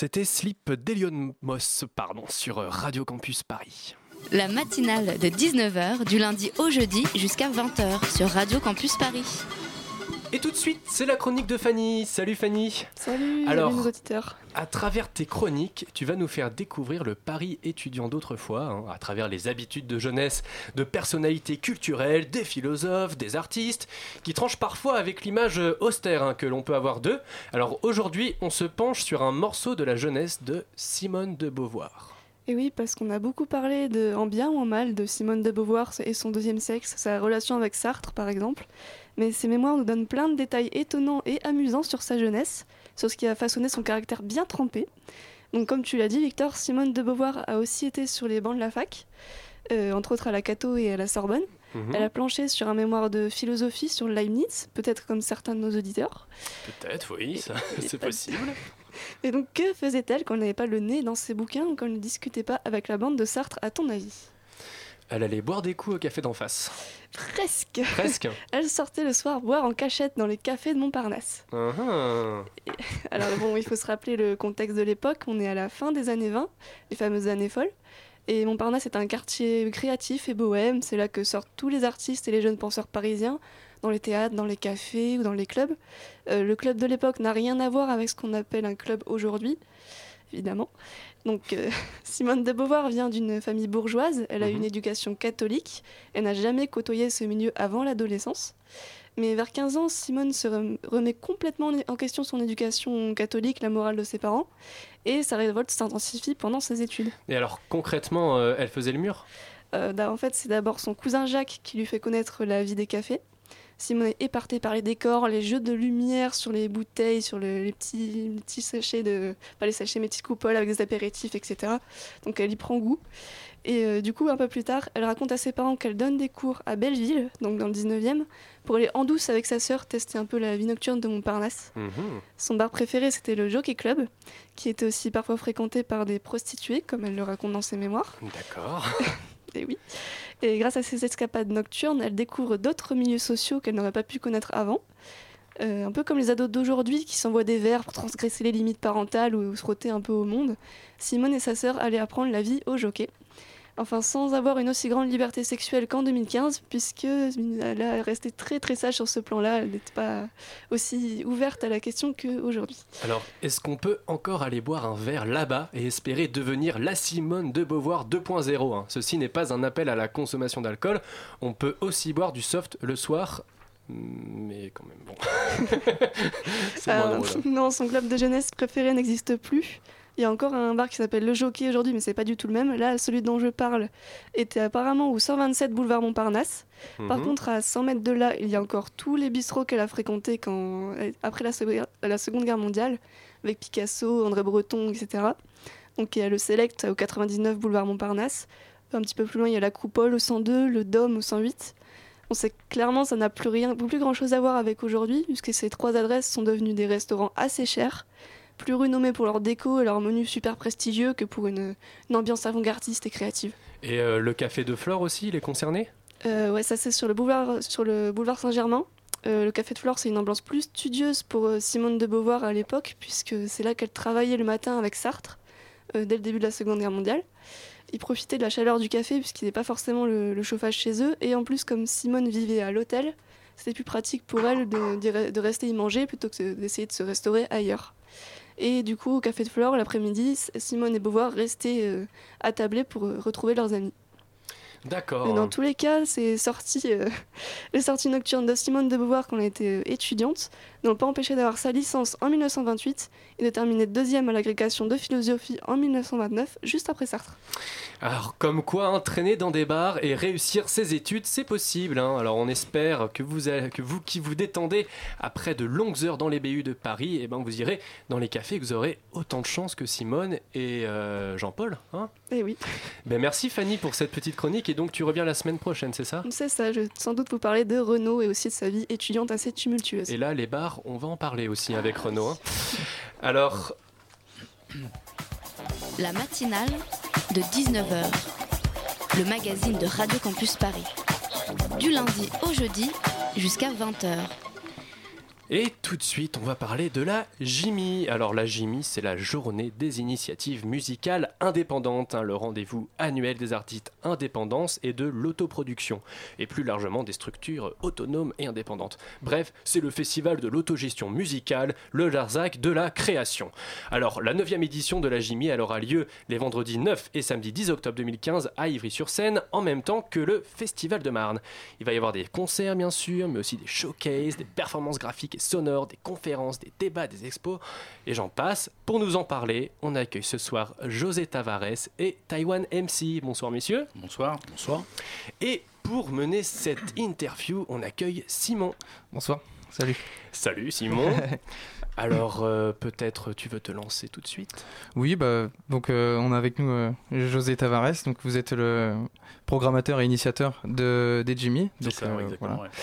C'était Slip d'Elion Moss, pardon, sur Radio Campus Paris. La matinale de 19h du lundi au jeudi jusqu'à 20h sur Radio Campus Paris. Et tout de suite, c'est la chronique de Fanny. Salut Fanny. Salut, Alors, salut nos auditeurs. À travers tes chroniques, tu vas nous faire découvrir le Paris étudiant d'autrefois, hein, à travers les habitudes de jeunesse de personnalités culturelles, des philosophes, des artistes, qui tranchent parfois avec l'image austère hein, que l'on peut avoir d'eux. Alors aujourd'hui, on se penche sur un morceau de la jeunesse de Simone de Beauvoir. Et oui, parce qu'on a beaucoup parlé de, en bien ou en mal de Simone de Beauvoir et son deuxième sexe, sa relation avec Sartre par exemple. Mais ses mémoires nous donnent plein de détails étonnants et amusants sur sa jeunesse, sur ce qui a façonné son caractère bien trempé. Donc comme tu l'as dit Victor, Simone de Beauvoir a aussi été sur les bancs de la fac, euh, entre autres à la Cato et à la Sorbonne. Mhm. Elle a planché sur un mémoire de philosophie sur Leibniz, peut-être comme certains de nos auditeurs. Peut-être, oui, ça, c'est possible. Et donc que faisait-elle quand elle n'avait pas le nez dans ses bouquins ou quand elle ne discutait pas avec la bande de Sartre, à ton avis? Elle allait boire des coups au café d'en face. Presque Presque. Elle sortait le soir boire en cachette dans les cafés de Montparnasse. Mhm. Alors bon, il faut se rappeler le contexte de l'époque, on est à la fin des années 20, les fameuses années folles. Et Montparnasse est un quartier créatif et bohème, c'est là que sortent tous les artistes et les jeunes penseurs parisiens, dans les théâtres, dans les cafés ou dans les clubs. Euh, le club de l'époque n'a rien à voir avec ce qu'on appelle un club aujourd'hui, évidemment. Donc euh, Simone de Beauvoir vient d'une famille bourgeoise, elle a Mhm. une éducation catholique, elle n'a jamais côtoyé ce milieu avant l'adolescence. Mais vers 15 ans, Simone se rem- remet complètement en question son éducation catholique, la morale de ses parents, et sa révolte s'intensifie pendant ses études. Et alors concrètement, euh, elle faisait le mur? Euh, d'a- en fait, c'est d'abord son cousin Jacques qui lui fait connaître la vie des cafés. Simone est épartée par les décors, les jeux de lumière sur les bouteilles, sur le- les, petits, les petits sachets de. Pas les sachets, mais petites coupoles avec des apéritifs, etc. Donc elle y prend goût. Et euh, du coup, un peu plus tard, elle raconte à ses parents qu'elle donne des cours à Belleville, donc dans le 19e, pour aller en douce avec sa sœur tester un peu la vie nocturne de Montparnasse. Mhm. Son bar préféré, c'était le Jockey Club, qui était aussi parfois fréquenté par des prostituées, comme elle le raconte dans ses mémoires. D'accord. Et oui. Et grâce à ces escapades nocturnes, elle découvre d'autres milieux sociaux qu'elle n'aurait pas pu connaître avant. Euh, un peu comme les ados d'aujourd'hui qui s'envoient des verres pour transgresser les limites parentales ou se frotter un peu au monde. Simone et sa sœur allaient apprendre la vie au jockey. Enfin, sans avoir une aussi grande liberté sexuelle qu'en 2015, puisque elle est restée très très sage sur ce plan-là. Elle n'était pas aussi ouverte à la question qu'aujourd'hui. Alors, est-ce qu'on peut encore aller boire un verre là-bas et espérer devenir la Simone de Beauvoir 2.0 hein? Ceci n'est pas un appel à la consommation d'alcool. On peut aussi boire du soft le soir. Mais quand même, bon. Euh, hein. non, son club de jeunesse préféré n'existe plus. Il y a encore un bar qui s'appelle Le Jockey aujourd'hui, mais c'est pas du tout le même. Là, celui dont je parle était apparemment au 127 boulevard Montparnasse. Par Mhm. contre, à 100 mètres de là, il y a encore tous les bistrots qu'elle a fréquentés quand... après la, Seconde- la Seconde Guerre mondiale, avec Picasso, André Breton, etc. Donc il y a le Select au 99 boulevard Montparnasse. Un petit peu plus loin, il y a la Coupole au 102, le Dôme au 108. On sait que clairement, ça n'a plus rien, plus grand chose à voir avec aujourd'hui, puisque ces trois adresses sont devenues des restaurants assez chers, plus renommés pour leur déco et leur menu super prestigieux que pour une, une ambiance avant-gardiste et créative. Et euh, le café de Flore aussi, il est concerné? Euh, ouais, ça c'est sur le boulevard, sur le boulevard Saint-Germain. Euh, le Café de Flore, c'est une ambiance plus studieuse pour euh, Simone de Beauvoir à l'époque, puisque c'est là qu'elle travaillait le matin avec Sartre, dès le début de la Seconde Guerre mondiale. Ils profitaient de la chaleur du café, puisqu'il avait pas forcément le, le chauffage chez eux. Et en plus, comme Simone vivait à l'hôtel, c'était plus pratique pour elle de rester y manger plutôt que d'essayer de se restaurer ailleurs. Et du coup, au Café de Flore, l'après-midi, Simone et Beauvoir restaient euh, attablés pour euh, retrouver leurs amis. D'accord. Mais dans tous les cas, ces sorties, euh, les sorties nocturnes de Simone de Beauvoir quand elle était euh, étudiante n'ont pas empêché d'avoir sa licence en 1928 et de terminer deuxième à l'agrégation de philosophie en 1929, juste après Sartre. Alors, comme quoi, entraîner dans des bars et réussir ses études, c'est possible. hein. Alors, on espère que vous, que vous qui vous détendez après de longues heures dans les BU de Paris, eh ben, vous irez dans les cafés, que vous aurez autant de chance que Simone et euh, Jean-Paul. Hein Eh oui, ben, merci Fanny pour cette petite chronique et donc tu reviens la semaine prochaine, c'est ça? C'est ça, je vais sans doute vous parler de Renaud et aussi de sa vie étudiante assez tumultueuse. Et là, les bars, on va en parler aussi avec Renaud. hein. Alors, La matinale de 19h. Le magazine de Radio Campus Paris. Du lundi au jeudi jusqu'à 20h. Et tout de suite, on va parler de la JIMI. Alors la JIMI, c'est la journée des initiatives musicales indépendantes, hein, le rendez-vous annuel des artistes indépendants et de l'autoproduction, et plus largement des structures autonomes et indépendantes. Bref, c'est le festival de l'autogestion musicale, le Larzac de la création. Alors la 9 édition de la JIMI, elle aura lieu les vendredis 9 et samedi 10 octobre 2015 à Ivry-sur-Seine, en même temps que le Festival de Marne. Il va y avoir des concerts bien sûr, mais aussi des showcases, des performances graphiques et sonores, des conférences, des débats, des expos, et j'en passe. Pour nous en parler, on accueille ce soir José Tavares et Taiwan MC. Bonsoir messieurs. Bonsoir. Bonsoir. Et pour mener cette interview, on accueille Simon. Bonsoir. Salut. Salut Simon. Alors euh, peut-être tu veux te lancer tout de suite? Oui, bah, donc euh, on a avec nous euh, José Tavares, donc vous êtes le programmateur et initiateur de, des Jimmy. Donc, ça, euh, exactement. voilà. ouais.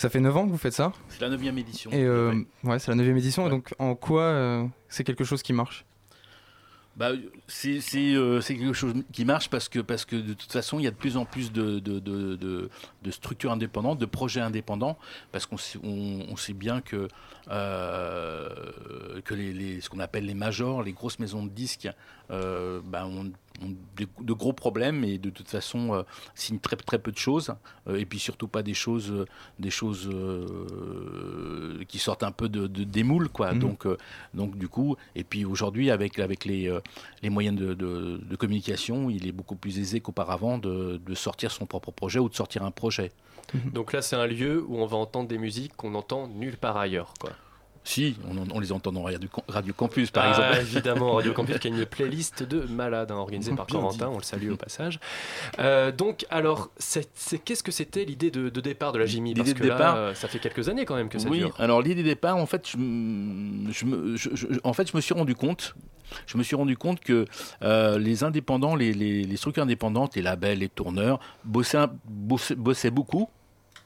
Ça fait 9 ans que vous faites ça C'est la neuvième édition. Et euh, tout à fait. ouais, c'est la 9 édition. Et donc en quoi euh, c'est quelque chose qui marche? Bah, c'est euh, c'est quelque chose qui marche parce que, parce que de toute façon, il y a de plus en plus de, de, de, structures indépendantes, de projets indépendants, parce qu'on sait, on, on sait bien que, euh, que les, les- ce qu'on appelle les majors, les grosses maisons de disques, euh, bah, ont, ont de, de gros problèmes et de toute façon euh, signent très, très peu de choses, euh, et puis surtout pas des choses, euh, des choses euh, qui sortent un peu de, de- des moules, quoi. Mhm. Donc, euh, donc du coup, et puis aujourd'hui avec, avec les, euh, les moyens de, de- de communication, il est beaucoup plus aisé qu'auparavant de, de sortir son propre projet ou de sortir un projet. Donc là c'est un lieu où on va entendre des musiques qu'on entend nulle part ailleurs. Quoi. Si, on, les entend dans Radio, Radio Campus par Ah, exemple. Évidemment, Radio Campus qui a une playlist de malades hein, organisée par Corentin, on le salue au passage. Euh, donc, alors, qu'est-ce que c'était l'idée de, de départ de la Jimmy Parce L'idée de que départ- euh, ça fait quelques années quand même que ça oui, dure. alors l'idée de départ, en fait, je, me- je me- je- je- en fait, je me suis rendu compte, je me suis rendu compte que euh, les indépendants, les, les- les structures indépendantes, les labels, les tourneurs, bossaient, un- bossaient, bossaient beaucoup,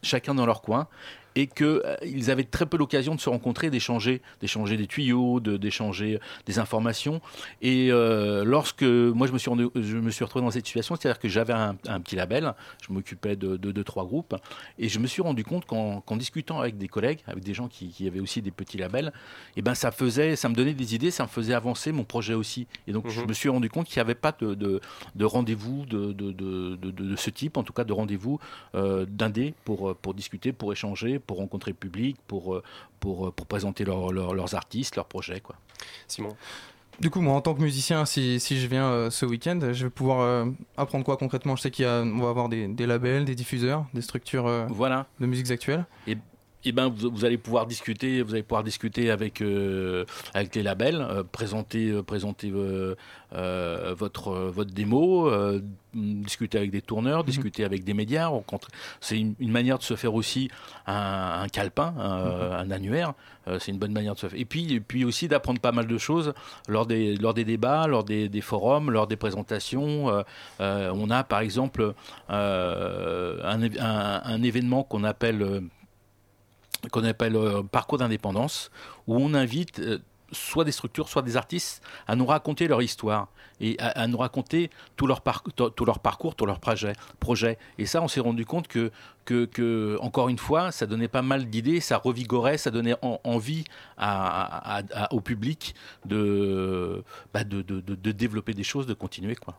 chacun dans leur coin. Et qu'ils avaient très peu l'occasion de se rencontrer, d'échanger, d'échanger des tuyaux, de- d'échanger des informations. Et euh, lorsque moi je me suis rendu- je me suis retrouvé dans cette situation, c'est-à-dire que j'avais un, un petit label, je m'occupais de, de, de trois groupes, et je me suis rendu compte qu'en discutant avec des collègues, avec des gens qui, qui avaient aussi des petits labels, et ben ça faisait, ça me donnait des idées, ça me faisait avancer mon projet aussi. Et donc je me suis rendu compte qu'il n'y avait pas de, de, de rendez-vous de, ce type, en tout cas de rendez-vous euh, d'indés pour, euh, pour discuter, pour échanger, pour rencontrer le public, pour, euh, pour, euh, pour présenter leur- leur- leurs artistes, leurs projets. Quoi. Simon Du coup, moi, en tant que musicien, si, si je viens euh, ce week-end, je vais pouvoir euh, apprendre quoi concrètement? Je sais qu'il y a, on va avoir des, des labels, des diffuseurs, des structures euh, Voilà. de musiques actuelles. Et, et ben vous, vous allez pouvoir discuter, vous allez pouvoir discuter avec euh, avec les labels, euh, présenter euh, présenter euh, votre votre démo, discuter avec des tourneurs, discuter avec des médias. C'est une, une manière de se faire aussi un, un calepin, un, un annuaire. C'est une bonne manière de se faire. Et puis et puis aussi d'apprendre pas mal de choses lors des lors des débats, lors des, des forums, lors des présentations. On a par exemple un, un- événement qu'on appelle qu'on appelle euh, parcours d'indépendance, où on invite euh, soit des structures, soit des artistes à nous raconter leur histoire et à, nous raconter tout leur, parcours, tout leur projet. projet. Et ça, on s'est rendu compte que, que, encore une fois, ça donnait pas mal d'idées, ça revigorait, ça donnait en- envie au public bah, de, de, de- de développer des choses, de continuer. Quoi.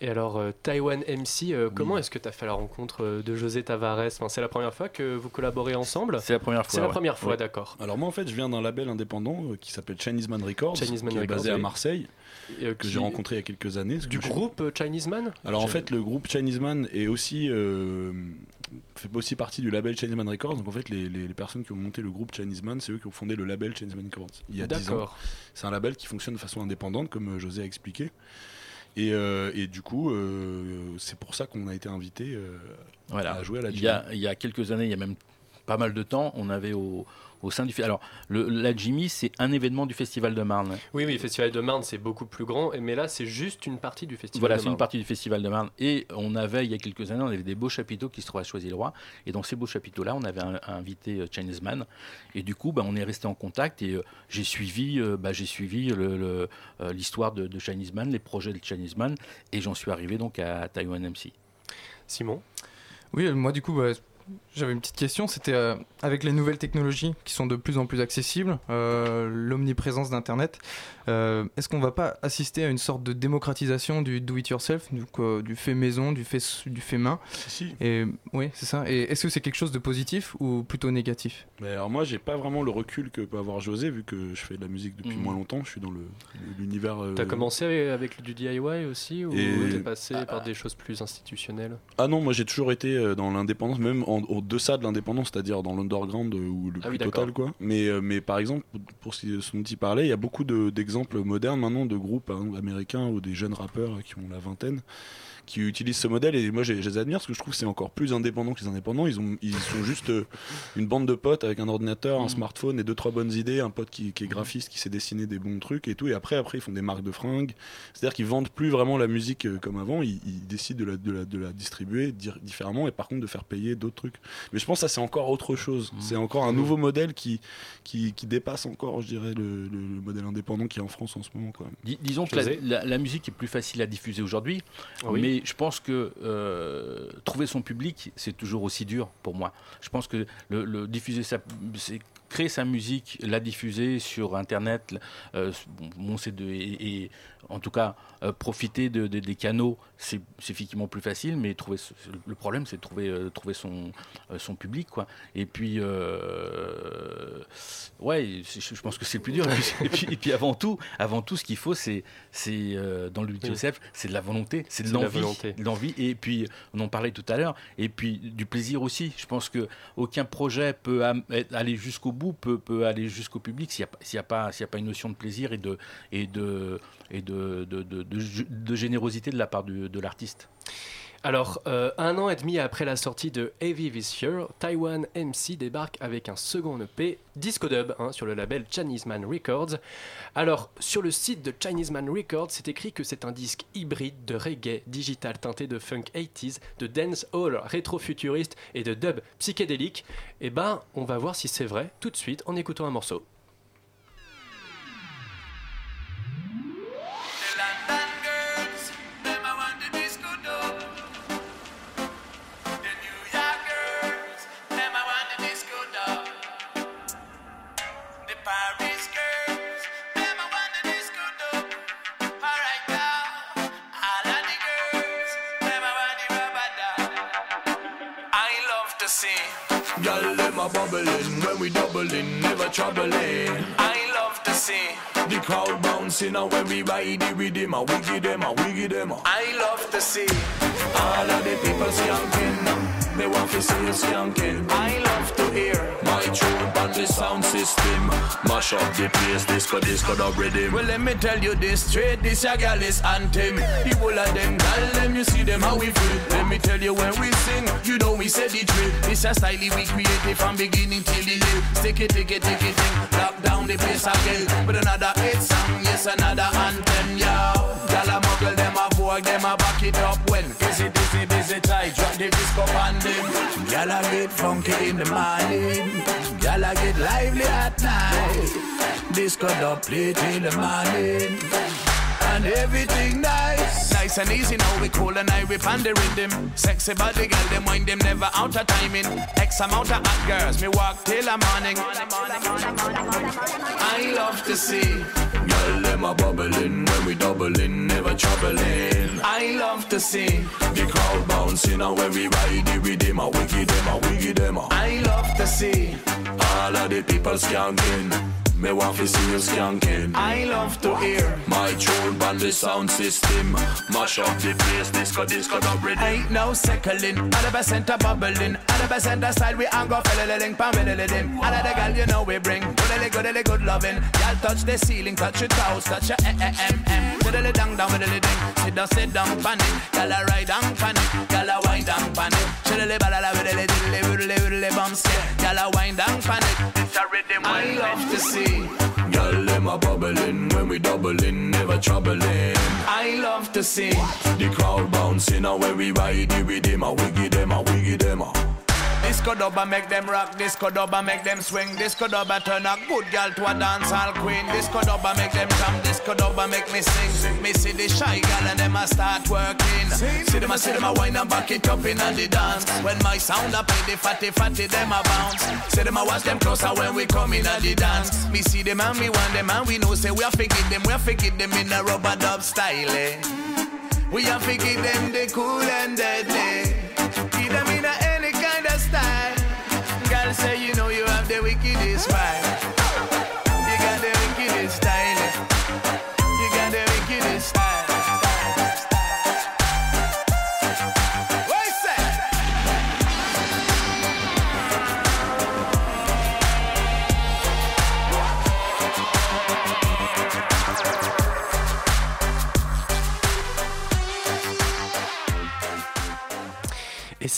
Et alors, euh, Taiwan MC, euh, comment est-ce que tu as fait la rencontre euh, de José Tavares? Enfin, C'est la première fois que vous collaborez ensemble? C'est la première fois. C'est la ouais. première fois, Ouais. d'accord. Alors moi en fait je viens d'un label indépendant euh, qui s'appelle Chinese Man Records, Chinese Man qui est basé à. Marseille, Et, euh, que qui- j'ai rencontré il y a quelques années. Du je- groupe Chinese Man? Alors en fait le groupe Chinese Man est aussi euh, fait aussi partie du label Chinese Man Records. Donc en fait les, les- les personnes qui ont monté le groupe Chinese Man, c'est eux qui ont fondé le label Chinese Man Records il y a 10 ans. D'accord. C'est un label qui fonctionne de façon indépendante comme José a expliqué. Et, euh, et du coup, euh, c'est pour ça qu'on a été invité euh, Voilà. à jouer à la il y, a, il y a quelques années, il y a même pas mal de temps, on avait au, au sein du alors le, la Jimmy, c'est un événement du Festival de Marne. Oui, oui, le Festival de Marne, c'est beaucoup plus grand, mais là, c'est juste une partie du Festival Voilà, de c'est une Marne. partie du Festival de Marne. Et on avait, il y a quelques années, on avait des beaux chapiteaux qui se trouvaient à Choisy-le-Roi. Et dans ces beaux chapiteaux-là, on avait un- invité euh, Chinese Man. Et du coup, bah, on est resté en contact et euh, j'ai suivi, euh, bah, j'ai suivi le- le, euh, l'histoire de, de Chinese Man, les projets de Chinese Man. Et j'en suis arrivé donc à Taiwan MC. Simon? Oui, moi du coup, bah, j'avais une petite question. C'était euh, avec les nouvelles technologies qui sont de plus en plus accessibles, euh, l'omniprésence d'Internet, euh, est-ce qu'on va pas assister à une sorte de démocratisation du do-it-yourself, donc, euh, du fait maison, du fait, du fait main? Si. Et oui, c'est ça. Et est-ce que c'est quelque chose de positif ou plutôt négatif? Mais alors moi, j'ai pas vraiment le recul que peut avoir José, vu que je fais de la musique depuis Mhm. moins longtemps. Je suis dans le l'univers. euh, T'as commencé avec, avec du DIY aussi ou t'es passé par des choses plus institutionnelles? Ah non, moi j'ai toujours été dans l'indépendance, même en, au deçà de l'indépendance, c'est-à-dire dans l'underground euh, ou le Ah plus oui, total quoi. Mais, euh, mais par exemple, pour ce dont il parlait, il y a beaucoup de- d'exemples modernes maintenant de groupes exemple, américains ou des jeunes rappeurs euh, qui ont la vingtaine qui utilisent ce modèle et moi je je les admire parce que je trouve que c'est encore plus indépendant que les indépendants. Ils ont ils sont juste euh, une bande de potes avec un ordinateur un smartphone et deux trois bonnes idées un pote qui, qui est graphiste qui sait dessiner des bons trucs et tout. Et après après ils font des marques de fringues. C'est à dire qu'ils vendent plus vraiment la musique euh, comme avant. Ils, ils décident de la, de la, de la distribuer dire différemment et par contre de faire payer d'autres trucs. Mais je pense que ça c'est encore autre chose. C'est encore un nouveau modèle qui, qui qui dépasse encore je dirais le, le- le modèle indépendant qui est en France en ce moment quoi. Dis- disons que la, José la- la musique est plus facile à diffuser aujourd'hui, Oui. mais je pense que euh, trouver son public, c'est toujours aussi dur pour moi. Je pense que le, diffuser sa, créer sa musique, la diffuser sur Internet, euh, bon, c'est de, et, et en tout cas euh, profiter de, de- des canaux, c'est effectivement plus facile, mais trouver le problème, c'est de trouver, euh, trouver son, son public, quoi. Et puis, ouais, je pense que c'est le plus dur. Et puis, et puis, et puis avant tout, avant tout, ce qu'il faut, c'est, dans le yourself, c'est de la volonté, c'est de l'envie. Et puis, on en parlait tout à l'heure. Et puis du plaisir aussi. Je pense que aucun projet peut aller jusqu'au bout, peut, aller jusqu'au public s'il n'y a, a pas, a pas une notion de plaisir et de générosité de la part de l'artiste. Alors, euh, un an et demi après la sortie de Heavy This Year, Taiwan MC débarque avec un second EP, Disco Dub, hein, sur le label Chinese Man Records. Alors, sur le site de Chinese Man Records, c'est écrit que c'est un disque hybride de reggae digital teinté de funk 80s, de dance hall rétro-futuriste et de dub psychédélique. Et ben, on va voir si c'est vrai tout de suite en écoutant un morceau. Troubling. I love to see the crowd bouncing and when we ride it with them, a wiggy them, a wiggy them. I love to see all of the people skanking. They want to see you skanking. I love to hear my tune on the sound system. Mash up the place, disco, disco, dub rhythm. Well, let me tell you this straight, this a gal is anthem. The whole of them gal, them you see them how we feel. Let me tell you when we sing, you know we said the drill. It's a style we created from beginning till the end. Stick it, take it, take it, thing. Lock down the place again with another hit song, yes another anthem, yo. Gal a muggle them a vogue, them a back it up when busy, busy, busy the disco on them. Gal a get funky in the morning. Gal a get lively at night. Disco dub play till the morning. And everything nice. Nice and easy now we cool and I whip on the rhythm. Sexy body girl, them wind them never out of timing. X amount of hot girls, me walk till the morning. I love to see. Girl, them a bubbling when we doubling, never troubling. I love to see the crowd bouncing and when we ride it with them, a wiggy them, a wiggy them. I love to see all of the people skanking. Me want to see you skanking. I love to hear my tune on the sound system. Mash up the place, disco, disco, dub rhythm. Ain't no seconding, out of a center bubbling, out of a center side we hang go fiddling, pam fiddling. Out of the gal you know we bring, goodly, goodly, good loving. Gal touch the ceiling, touch your toes, touch your eh eh em em. Fiddly dang down, ding. Sit down, sit down, pan it. Gal a ride and pan it, gal a wind and pan it. Balala, fiddly diddly, widdly, widdly, bum scare. Gal a wind and it. It's a rhythm I love to see. Girl, them a bubbling when we doubling, never troubling. I love to see the crowd bouncing and when we ride it with them, a wiggy them, a wiggy them. a. Disco dubba make them rock, disco dubba make them swing, disco dubba turn a good girl to a dancehall queen. Disco dubba make them jump, disco dubba make me sing. Me see the shy girl and them a start working. See them a see them a wind and back it up in the dance. When my sound a play, the fatty fatty them a bounce. See them a watch them closer when we come in the dance. Me see them and me want them and we know say we a forget them, we a forget them in a rubber dub style. Eh? We a forget them the cool and deadly.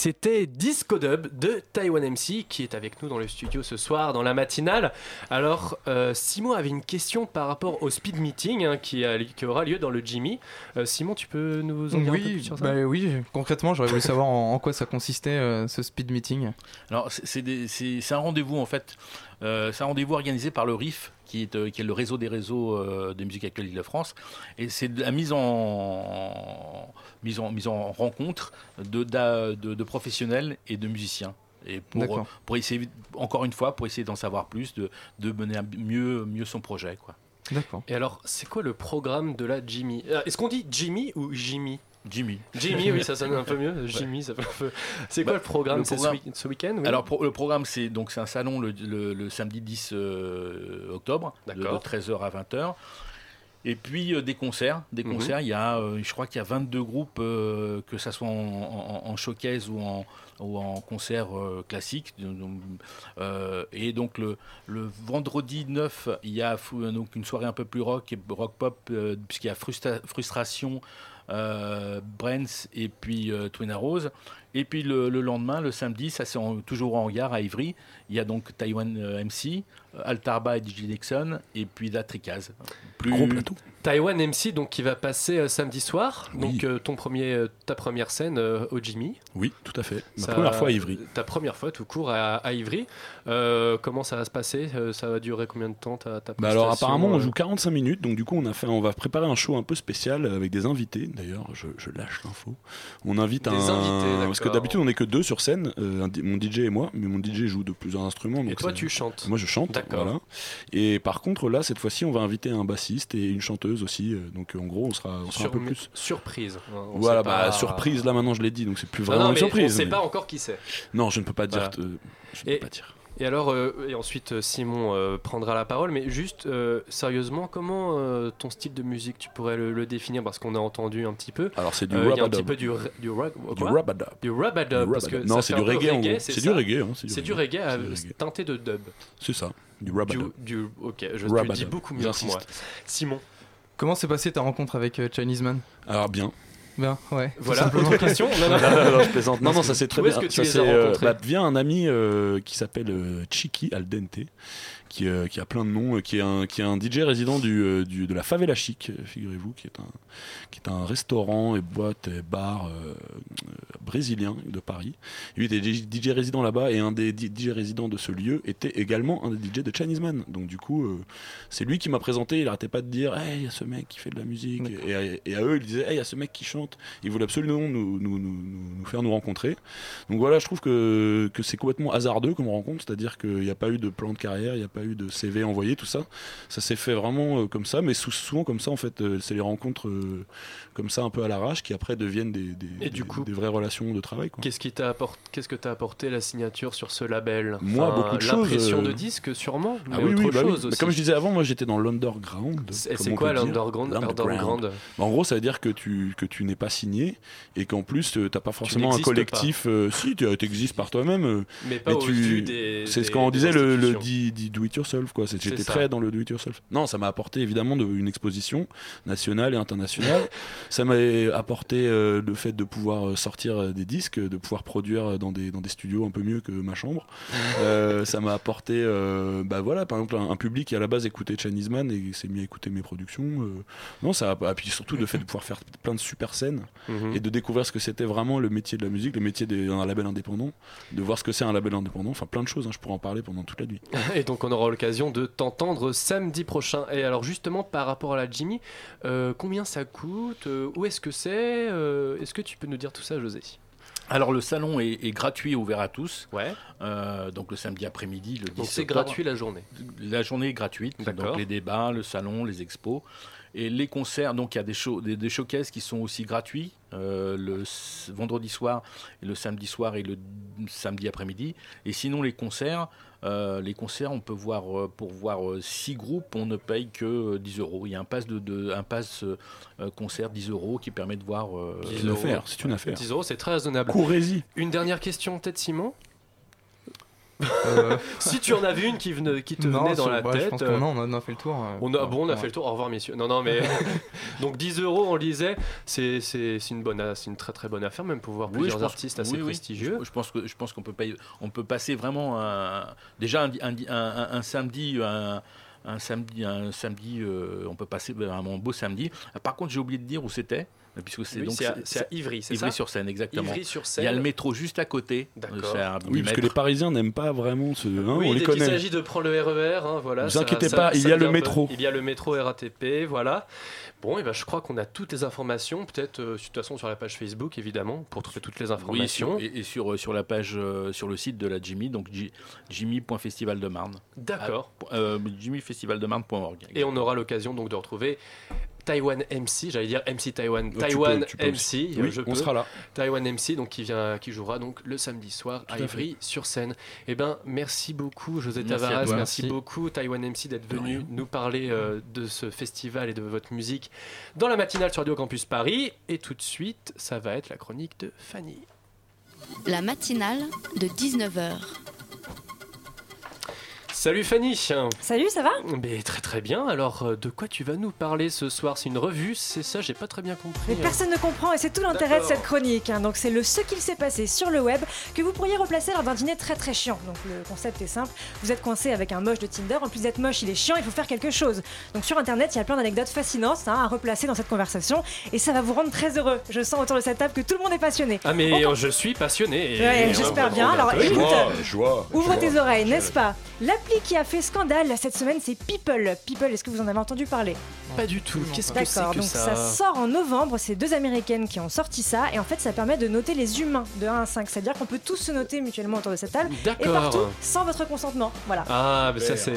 C'était Disco Dub de Taiwan MC qui est avec nous dans le studio ce soir, dans la matinale. Alors, euh, Simon avait une question par rapport au speed meeting hein, qui, a- qui aura lieu dans le Jimmy. Euh, Simon, tu peux nous en dire un peu Oui, plus sur ça bah oui, concrètement, j'aurais voulu savoir en, en quoi ça consistait euh, ce speed meeting. Alors, c'est- c'est des- c'est c'est un rendez-vous en fait. Euh, c'est un rendez-vous organisé par le RIF, qui est, euh, qui est le réseau des réseaux euh, de musique actuelle d'Île-de-France. Et c'est de la mise en, mise en, mise en rencontre de, de, de professionnels et de musiciens. Et pour, D'accord. pour essayer, encore une fois, pour essayer d'en savoir plus, de, de mener mieux, mieux son projet. Quoi. D'accord. Et alors, c'est quoi le programme de la Jimmy? Euh, Est-ce qu'on dit Jimmy ou Jimmy? Jimmy. Jimmy, oui, ça sonne un peu mieux. Jimmy, ça fait un peu. C'est quoi Bah, le programme? le C'est programme- ce, week- ce week-end oui? Alors le programme c'est donc c'est un salon le, le- le samedi 10 euh, octobre de, D'accord. 13h à 20h. Et puis euh, des concerts, des Mhm. concerts, il y a euh, je crois qu'il y a 22 groupes euh, que ça soit en, en- en showcase ou en ou en concert classique et donc le, le vendredi 9 il y a donc une soirée un peu plus rock et rock pop puisqu'il y a Frustra- frustration Brents et puis Twin Arrows. Et puis le, le lendemain, le samedi, ça c'est toujours en gare à Ivry. Il y a donc Taiwan euh, MC, euh, Altarba et DJ Dixon, et puis Datricaz. Plus... Gros plateau. Taiwan MC donc qui va passer euh, samedi soir. Donc euh, ton premier, euh, ta première scène euh, au Jimmy. Oui, tout à fait. Ma Ça- première fois à Ivry. Ta première fois tout court à, à Ivry. Euh, comment ça va se passer Euh, Ça va durer combien de temps ta, ta Bah alors apparemment on joue 45 minutes donc du coup on a fait on va préparer un show un peu spécial avec des invités d'ailleurs je, je lâche l'info on invite Des un invités, parce que d'habitude on est que deux sur scène euh, mon DJ et moi mais mon DJ joue de plusieurs instruments Et donc toi c'est- tu chantes. moi je chante D'accord. voilà et par contre là cette fois-ci on va inviter un bassiste et une chanteuse aussi euh, donc en gros on sera, on sera un peu plus Surprise. on voilà sait pas- bah surprise là maintenant je l'ai dit donc c'est plus vraiment non, une mais surprise On sait mais- pas encore qui c'est. non je ne peux pas dire Voilà. euh, je ne Et- peux pas dire Et alors, euh, et ensuite euh, Simon euh, prendra la parole, mais juste euh, sérieusement, comment euh, ton style de musique tu pourrais le, le définir? Parce qu'on a entendu un petit peu. alors c'est du Euh, Il y a un petit peu du, ra- du, ra- du. Du rub-a-dub, Du parce que non c'est du reggae gros. c'est du reggae hein, C'est du reggae, à- du reggae. teinté de dub. c'est ça du Du, rub-a-dub. du, ok, je te dis beaucoup mieux que moi. Simon, Comment s'est passée ta rencontre avec euh, Chinese Man? Alors bien Ben ouais. voilà, simplement. autre question Non, non, Non, non, non, je plaisante. Non, Non, ça c'est très bien. Ça, c'est, euh, bah, via un ami euh, qui s'appelle euh, Chiki Aldente, qui, euh, qui a plein de noms, euh, qui est un, qui est un DJ résident du, euh, du- de la Favela Chic, figurez-vous, qui est un, qui est un restaurant et boîte et bar brésilien de Paris. Lui était DJ résident là-bas et un des DJ résidents de ce lieu était également un des DJ de Chinese Man. Donc du coup, c'est lui qui m'a présenté. Il arrêtait pas de dire, hey, il y a ce mec qui fait de la musique. Et, à- et eux, il disait, hey, il y a ce mec qui chante. Il voulait absolument nous, nous, nous, nous- nous faire nous rencontrer. Donc voilà, je trouve que, que c'est complètement hasardeux comme rencontre, c'est-à-dire qu'il n'y a pas eu de plan de carrière, il n'y a pas eu de CV envoyé, tout ça. Ça s'est fait vraiment euh, comme ça, mais sou- souvent comme ça, en fait, euh, c'est les rencontres euh, comme ça, un peu à l'arrache, qui après deviennent des, des, Et du des- coup, des vraies relations de travail. Qu'est-ce qui t'a apporté, qu'est-ce que t'a apporté la signature sur ce label? Moi, beaucoup de choses, L'impression de disque, sûrement, Ah mais oui, autre oui, bah chose Mais aussi. comme je disais avant, moi j'étais dans l'underground. C'est- c'est quoi l'underground- underground? Bah, En gros, ça veut dire que tu, que tu n'es pas signé et qu'en plus, tu t'as pas forcément un collectif. euh, si, tu existes par toi-même. Mais pas au vu des- C'est ce qu'on disait le, le institutions. di- di- do it yourself. quoi. J'étais très dans le do it yourself. Non, ça m'a apporté évidemment de- une exposition nationale et internationale. ça m'a apporté euh, le fait de pouvoir euh, sortir euh, des disques, de pouvoir produire dans des, dans des studios un peu mieux que ma chambre. Euh, ça m'a apporté, euh, bah voilà, par exemple, un, un public qui à la base écoutait Chinese Man et s'est mis à écouter mes productions. non, ça a, puis surtout le fait de pouvoir faire plein de super scènes Mhm. et de découvrir ce que c'était vraiment le métier de la musique, le métier d'un label indépendant, de voir ce que c'est un label indépendant, enfin plein de choses, hein, je pourrais en parler pendant toute la nuit. Et donc on aura l'occasion de t'entendre samedi prochain. Et alors justement par rapport à la Jimmy, euh, combien ça coûte Euh, Où est-ce que c'est Euh, Est-ce que tu peux nous dire tout ça, José? Alors le salon est, est gratuit, ouvert à tous. Ouais. Euh, donc le samedi après-midi, le 10 Donc c'est gratuit la journée. La journée est gratuite. Donc les débats, le salon, les expos. Et les concerts, donc il y a des, show, des, des showcases qui sont aussi gratuits euh, le vendredi soir et le samedi soir et le samedi après-midi. Et sinon les concerts, euh, les concerts, on peut voir euh, pour voir euh, six groupes, on ne paye que euh, 10 euros. Il y a un pass de, de- un pass euh, euh, concert 10 euros qui permet de voir. euh, 10 une euros. c'est une affaire. 10 euros, c'est très raisonnable. Courez-y. Une dernière question, peut-être Simon? Euh, Si tu en avais une qui, venait- qui te non, venait dans la bah, tête. Je pense euh, on a- on a fait le tour. euh, On a, bon, on a ouais. fait le tour. Au revoir, messieurs. Non, non, mais. Donc 10 euros, on le disait, c'est une, bonne, c'est une très très bonne affaire, même pour voir Oui, plusieurs pense- artistes assez oui, prestigieux. Je, je pense que je pense qu'on peut pas, on peut passer vraiment un- déjà un, un- un- un- samedi. Un, un samedi, un samedi, euh, on peut passer vraiment un beau samedi. Par contre, j'ai oublié de dire où c'était, puisque c'est Oui, donc c'est à- Ivry, c'est ça sur Seine, exactement. Ivry-sur-Seine. Il y a le métro juste à côté. D'accord. C'est à Oui, 10 parce que les Parisiens n'aiment pas vraiment ce. hein, oui, on les dès connaît. s'agit de prendre le RER, hein, voilà. Vous ça- inquiétez ça- pas, il y a le peu- métro. Il y a le métro RATP, voilà. Bon, et ben, je crois qu'on a toutes les informations, peut-être euh, de toute façon sur la page Facebook, évidemment, pour trouver toutes les Oui, informations. sur- et, et sur, sur la page, euh, sur le site de la Jimmy, donc J- Jimmy.festival de Marne. D'accord. Ah, euh, jimmyfestivaldemarne.org. Et on aura l'occasion donc de retrouver Taiwan MC, j'allais dire MC Taiwan, tu Taiwan peux, tu peux MC, euh, Oui, je on peux. sera là. Taiwan MC, donc qui vient, qui jouera donc le samedi soir à Tout à Ivry sur scène. Eh ben, merci beaucoup José Tavares, toi. merci, Merci. beaucoup Taiwan MC d'être venu nous parler euh, de ce festival et de votre musique dans la matinale sur Radio Campus Paris. Et tout de suite, ça va être la chronique de Fanny. La matinale de 19h. Salut Fanny Salut, ça va? Mais très très bien, alors euh, de quoi tu vas nous parler ce soir? C'est une revue, c'est ça? J'ai pas très bien compris. Mais personne ne comprend et c'est tout l'intérêt de cette chronique. hein. Donc c'est le ce qu'il s'est passé sur le web que vous pourriez replacer lors d'un dîner très très chiant. Donc le concept est simple. Vous êtes coincé avec un moche de Tinder. En plus d'être moche, il est chiant. Il faut faire quelque chose. Donc sur internet, il y a plein d'anecdotes fascinantes hein, à replacer dans cette conversation et ça va vous rendre très heureux. Je sens autour de cette table que tout le monde est passionné. Ah mais On je suis passionné. et- Ouais, j'espère bien. Alors, écoute, Ouvre tes oreilles, n'est-ce pas? L'appli qui a fait scandale cette semaine, c'est People. People, est-ce que vous en avez entendu parler Pas du tout. Qu'est-ce que c'est D'accord, que donc ça sort en novembre, c'est deux américaines qui ont sorti ça, et en fait ça permet de noter les humains de 1 à 5, c'est-à-dire qu'on peut tous se noter mutuellement autour de cette table, et D'accord. partout, sans votre consentement. Voilà. Ah, mais ça c'est.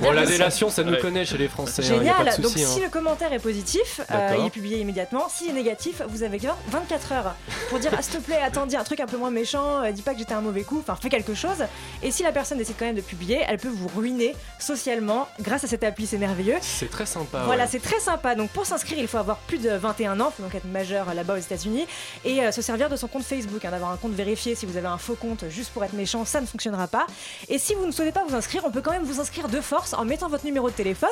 Bon, la délation, ça nous Ouais. connaît chez les Français. hein, y a Génial, pas de donc souci, si hein. le commentaire est positif, euh, il est publié immédiatement. S'il est négatif, vous avez que 24 heures pour dire ah, s'il te plaît, attends, dis un truc un peu moins méchant, euh, dis pas que j'étais un mauvais coup, enfin fais quelque chose. Et si la personne décide quand même de publier, elle peut vous ruiner socialement grâce à cette appli, c'est merveilleux. C'est très sympa. Voilà, ouais. c'est très sympa. Donc pour s'inscrire, il faut avoir plus de 21 ans, il faut donc être majeur là-bas aux États-Unis et euh, se servir de son compte Facebook, hein, d'avoir un compte vérifié. Si vous avez un faux compte juste pour être méchant, ça ne fonctionnera pas. Et si vous ne souhaitez pas vous inscrire, on peut quand même vous inscrire de force en mettant votre numéro de téléphone,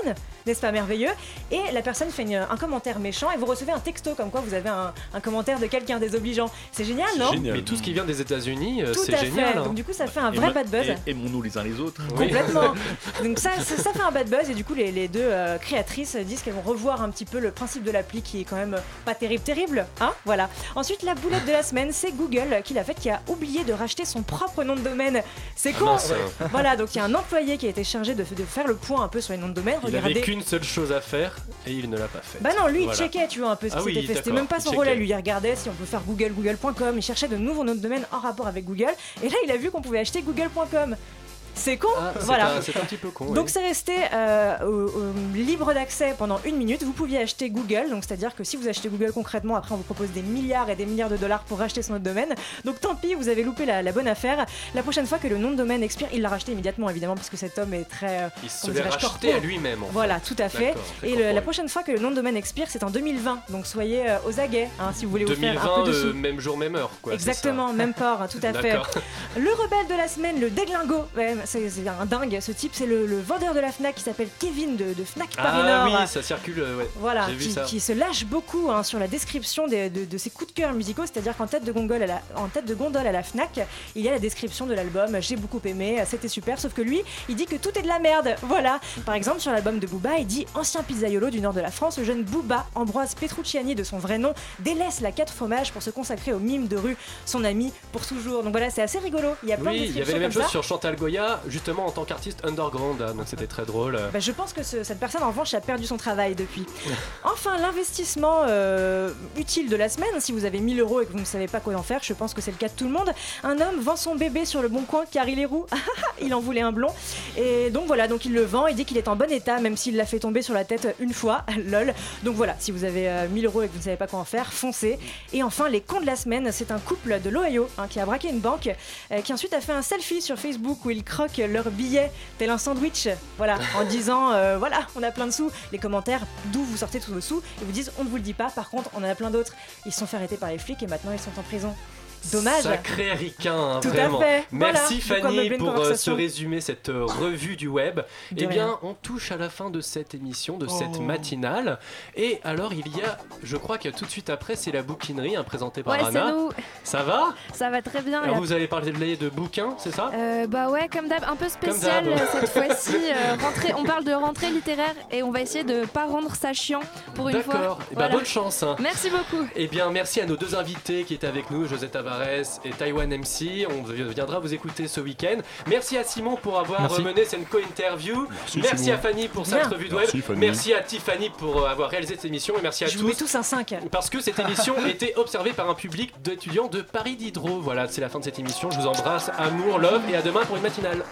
n'est-ce pas merveilleux? Et la personne fait une- un commentaire méchant et vous recevez un texto comme quoi vous avez un, un commentaire de quelqu'un désobligeant. C'est génial, non? Mais tout ce qui vient des États-Unis, euh, c'est à génial. fait. hein. Donc du coup, ça fait un Et vrai bad buzz. et- Aimons-nous les uns les autres. Complètement. Donc ça, ça, ça fait un bad buzz et du coup les, les deux euh, créatrices disent qu'elles vont revoir un petit peu le principe de l'appli qui est quand même pas terrible terrible, hein Voilà. Ensuite la boulette de la semaine, c'est Google qui l'a fait qui a oublié de racheter son propre nom de domaine. C'est con. mince. Voilà, donc il y a un employé qui a été chargé de, de faire le point un peu sur les noms de domaine, Il avait regarder qu'une seule chose à faire et il ne l'a pas fait. bah non, lui Voilà. il checkait, tu vois, un peu ce qui Ah oui, s'était fait. C'était même pas son rôle à lui. Il regardait si on peut faire Google, Google.com. Il cherchait de nouveaux noms de domaine en rapport avec Google. Et là, il a vu qu'on pouvait acheter Google.com. C'est con, Ah, voilà. c'est un petit peu con, Donc oui. c'est resté euh, libre d'accès pendant une minute. Vous pouviez acheter Google, donc c'est-à-dire que si vous achetez Google concrètement, après on vous propose des milliards et des milliards de dollars pour racheter son de domaine. Donc tant pis, vous avez loupé la, la bonne affaire. La prochaine fois que le nom de domaine expire, il l'a racheté immédiatement évidemment parce que cet homme est très. euh, Il se l'est racheté à lui-même. en Voilà, tout à fait. Et le- la prochaine fois que le nom de domaine expire, c'est en 2020. Donc soyez euh, aux aguets hein, si vous voulez vous faire un 2020, peu de euh, même jour, même heure. Quoi. Exactement, même port, tout à fait. Le rebelle de la semaine, le déglingo, Ouais, c'est un dingue ce type, c'est le, le vendeur de la FNAC qui s'appelle Kevin de, de FNAC Paris Ah Nord. oui, ça circule, euh, ouais. Voilà, qui, ça. qui se lâche beaucoup hein, sur la description des- de, de ses coups de cœur musicaux, c'est-à-dire qu'en tête de gondole à la, en tête de gondole à la Fnac, il y a la description de l'album. J'ai beaucoup aimé, c'était super. Sauf que lui, il dit que tout est de la merde. Voilà. Par exemple, sur l'album de Booba, il dit ancien pizzaiolo du nord de la France, le jeune Booba Ambroise Petrucciani de son vrai nom délaisse la 4 fromage pour se consacrer au mime de rue, son ami pour toujours. Donc voilà, c'est assez rigolo. Il y a plein de il y avait la même chose ça. sur Chantal Goya, justement en tant qu'artiste underground, hein, donc c'était très drôle. Bah, je pense que ce- cette personne en revanche a perdu son travail depuis. Enfin, l'investissement euh, utile de la semaine, si vous avez 1000 euros et que vous ne savez pas quoi en faire, je pense que c'est le cas de tout le monde. Un homme vend son bébé sur le bon coin car il est roux. il en voulait un blond. Et donc voilà, donc il le vend, il dit qu'il est en bon état, même s'il l'a fait tomber sur la tête une fois. Lol. Donc voilà, si vous avez euh, 1000 euros et que vous ne savez pas quoi en faire, foncez. Et enfin, les cons de la semaine, c'est un couple de l'Ohio hein, qui a braqué une banque, euh, qui ensuite a fait un selfie sur Facebook où ils croquent leurs billets tel un sandwich. Voilà, en disant euh, voilà, on a plein de sous. Les commentaires d'où vous sortez tous vos sous, ils vous disent on ne vous le dit pas. Par contre, on en a plein d'autres. Ils se sont fait arrêter par les flics et maintenant ils sont en prison. Dommage. Sacré ricain, hein, Tout à vraiment. fait. Voilà, Merci de Fanny pour euh, ce résumé, cette euh, revue du web. De eh bien, rien. on touche à la fin de cette émission, de cette Oh. matinale. Et alors, il y a, je crois que tout de suite après, c'est la bouquinerie hein, présentée par Ouais, Anna. nous. Ça va? Ça va très bien. Alors, vous allez parler de bouquins, c'est ça? Euh, bah ouais, comme d'hab, un peu spécial cette fois-ci. euh, rentrée- on parle de rentrée littéraire et on va essayer de pas rendre ça chiant pour une fois. D'accord. Ben, Voilà. bonne chance. hein. Merci beaucoup. Eh bien, merci à nos deux invités qui étaient avec nous, José Et Taiwan MC. On viendra vous écouter ce week-end. Merci à Simon pour avoir Merci. mené cette co-interview. Merci, à Fanny pour cette revue de web. Merci, Fanny. Merci à Tiffany pour euh, avoir réalisé cette émission. Et merci à Je vous mets tous. tous un 5. Parce que cette émission était observée par un public d'étudiants de Paris Diderot. Voilà, c'est la fin de cette émission. Je vous embrasse, amour, love et à demain pour une matinale.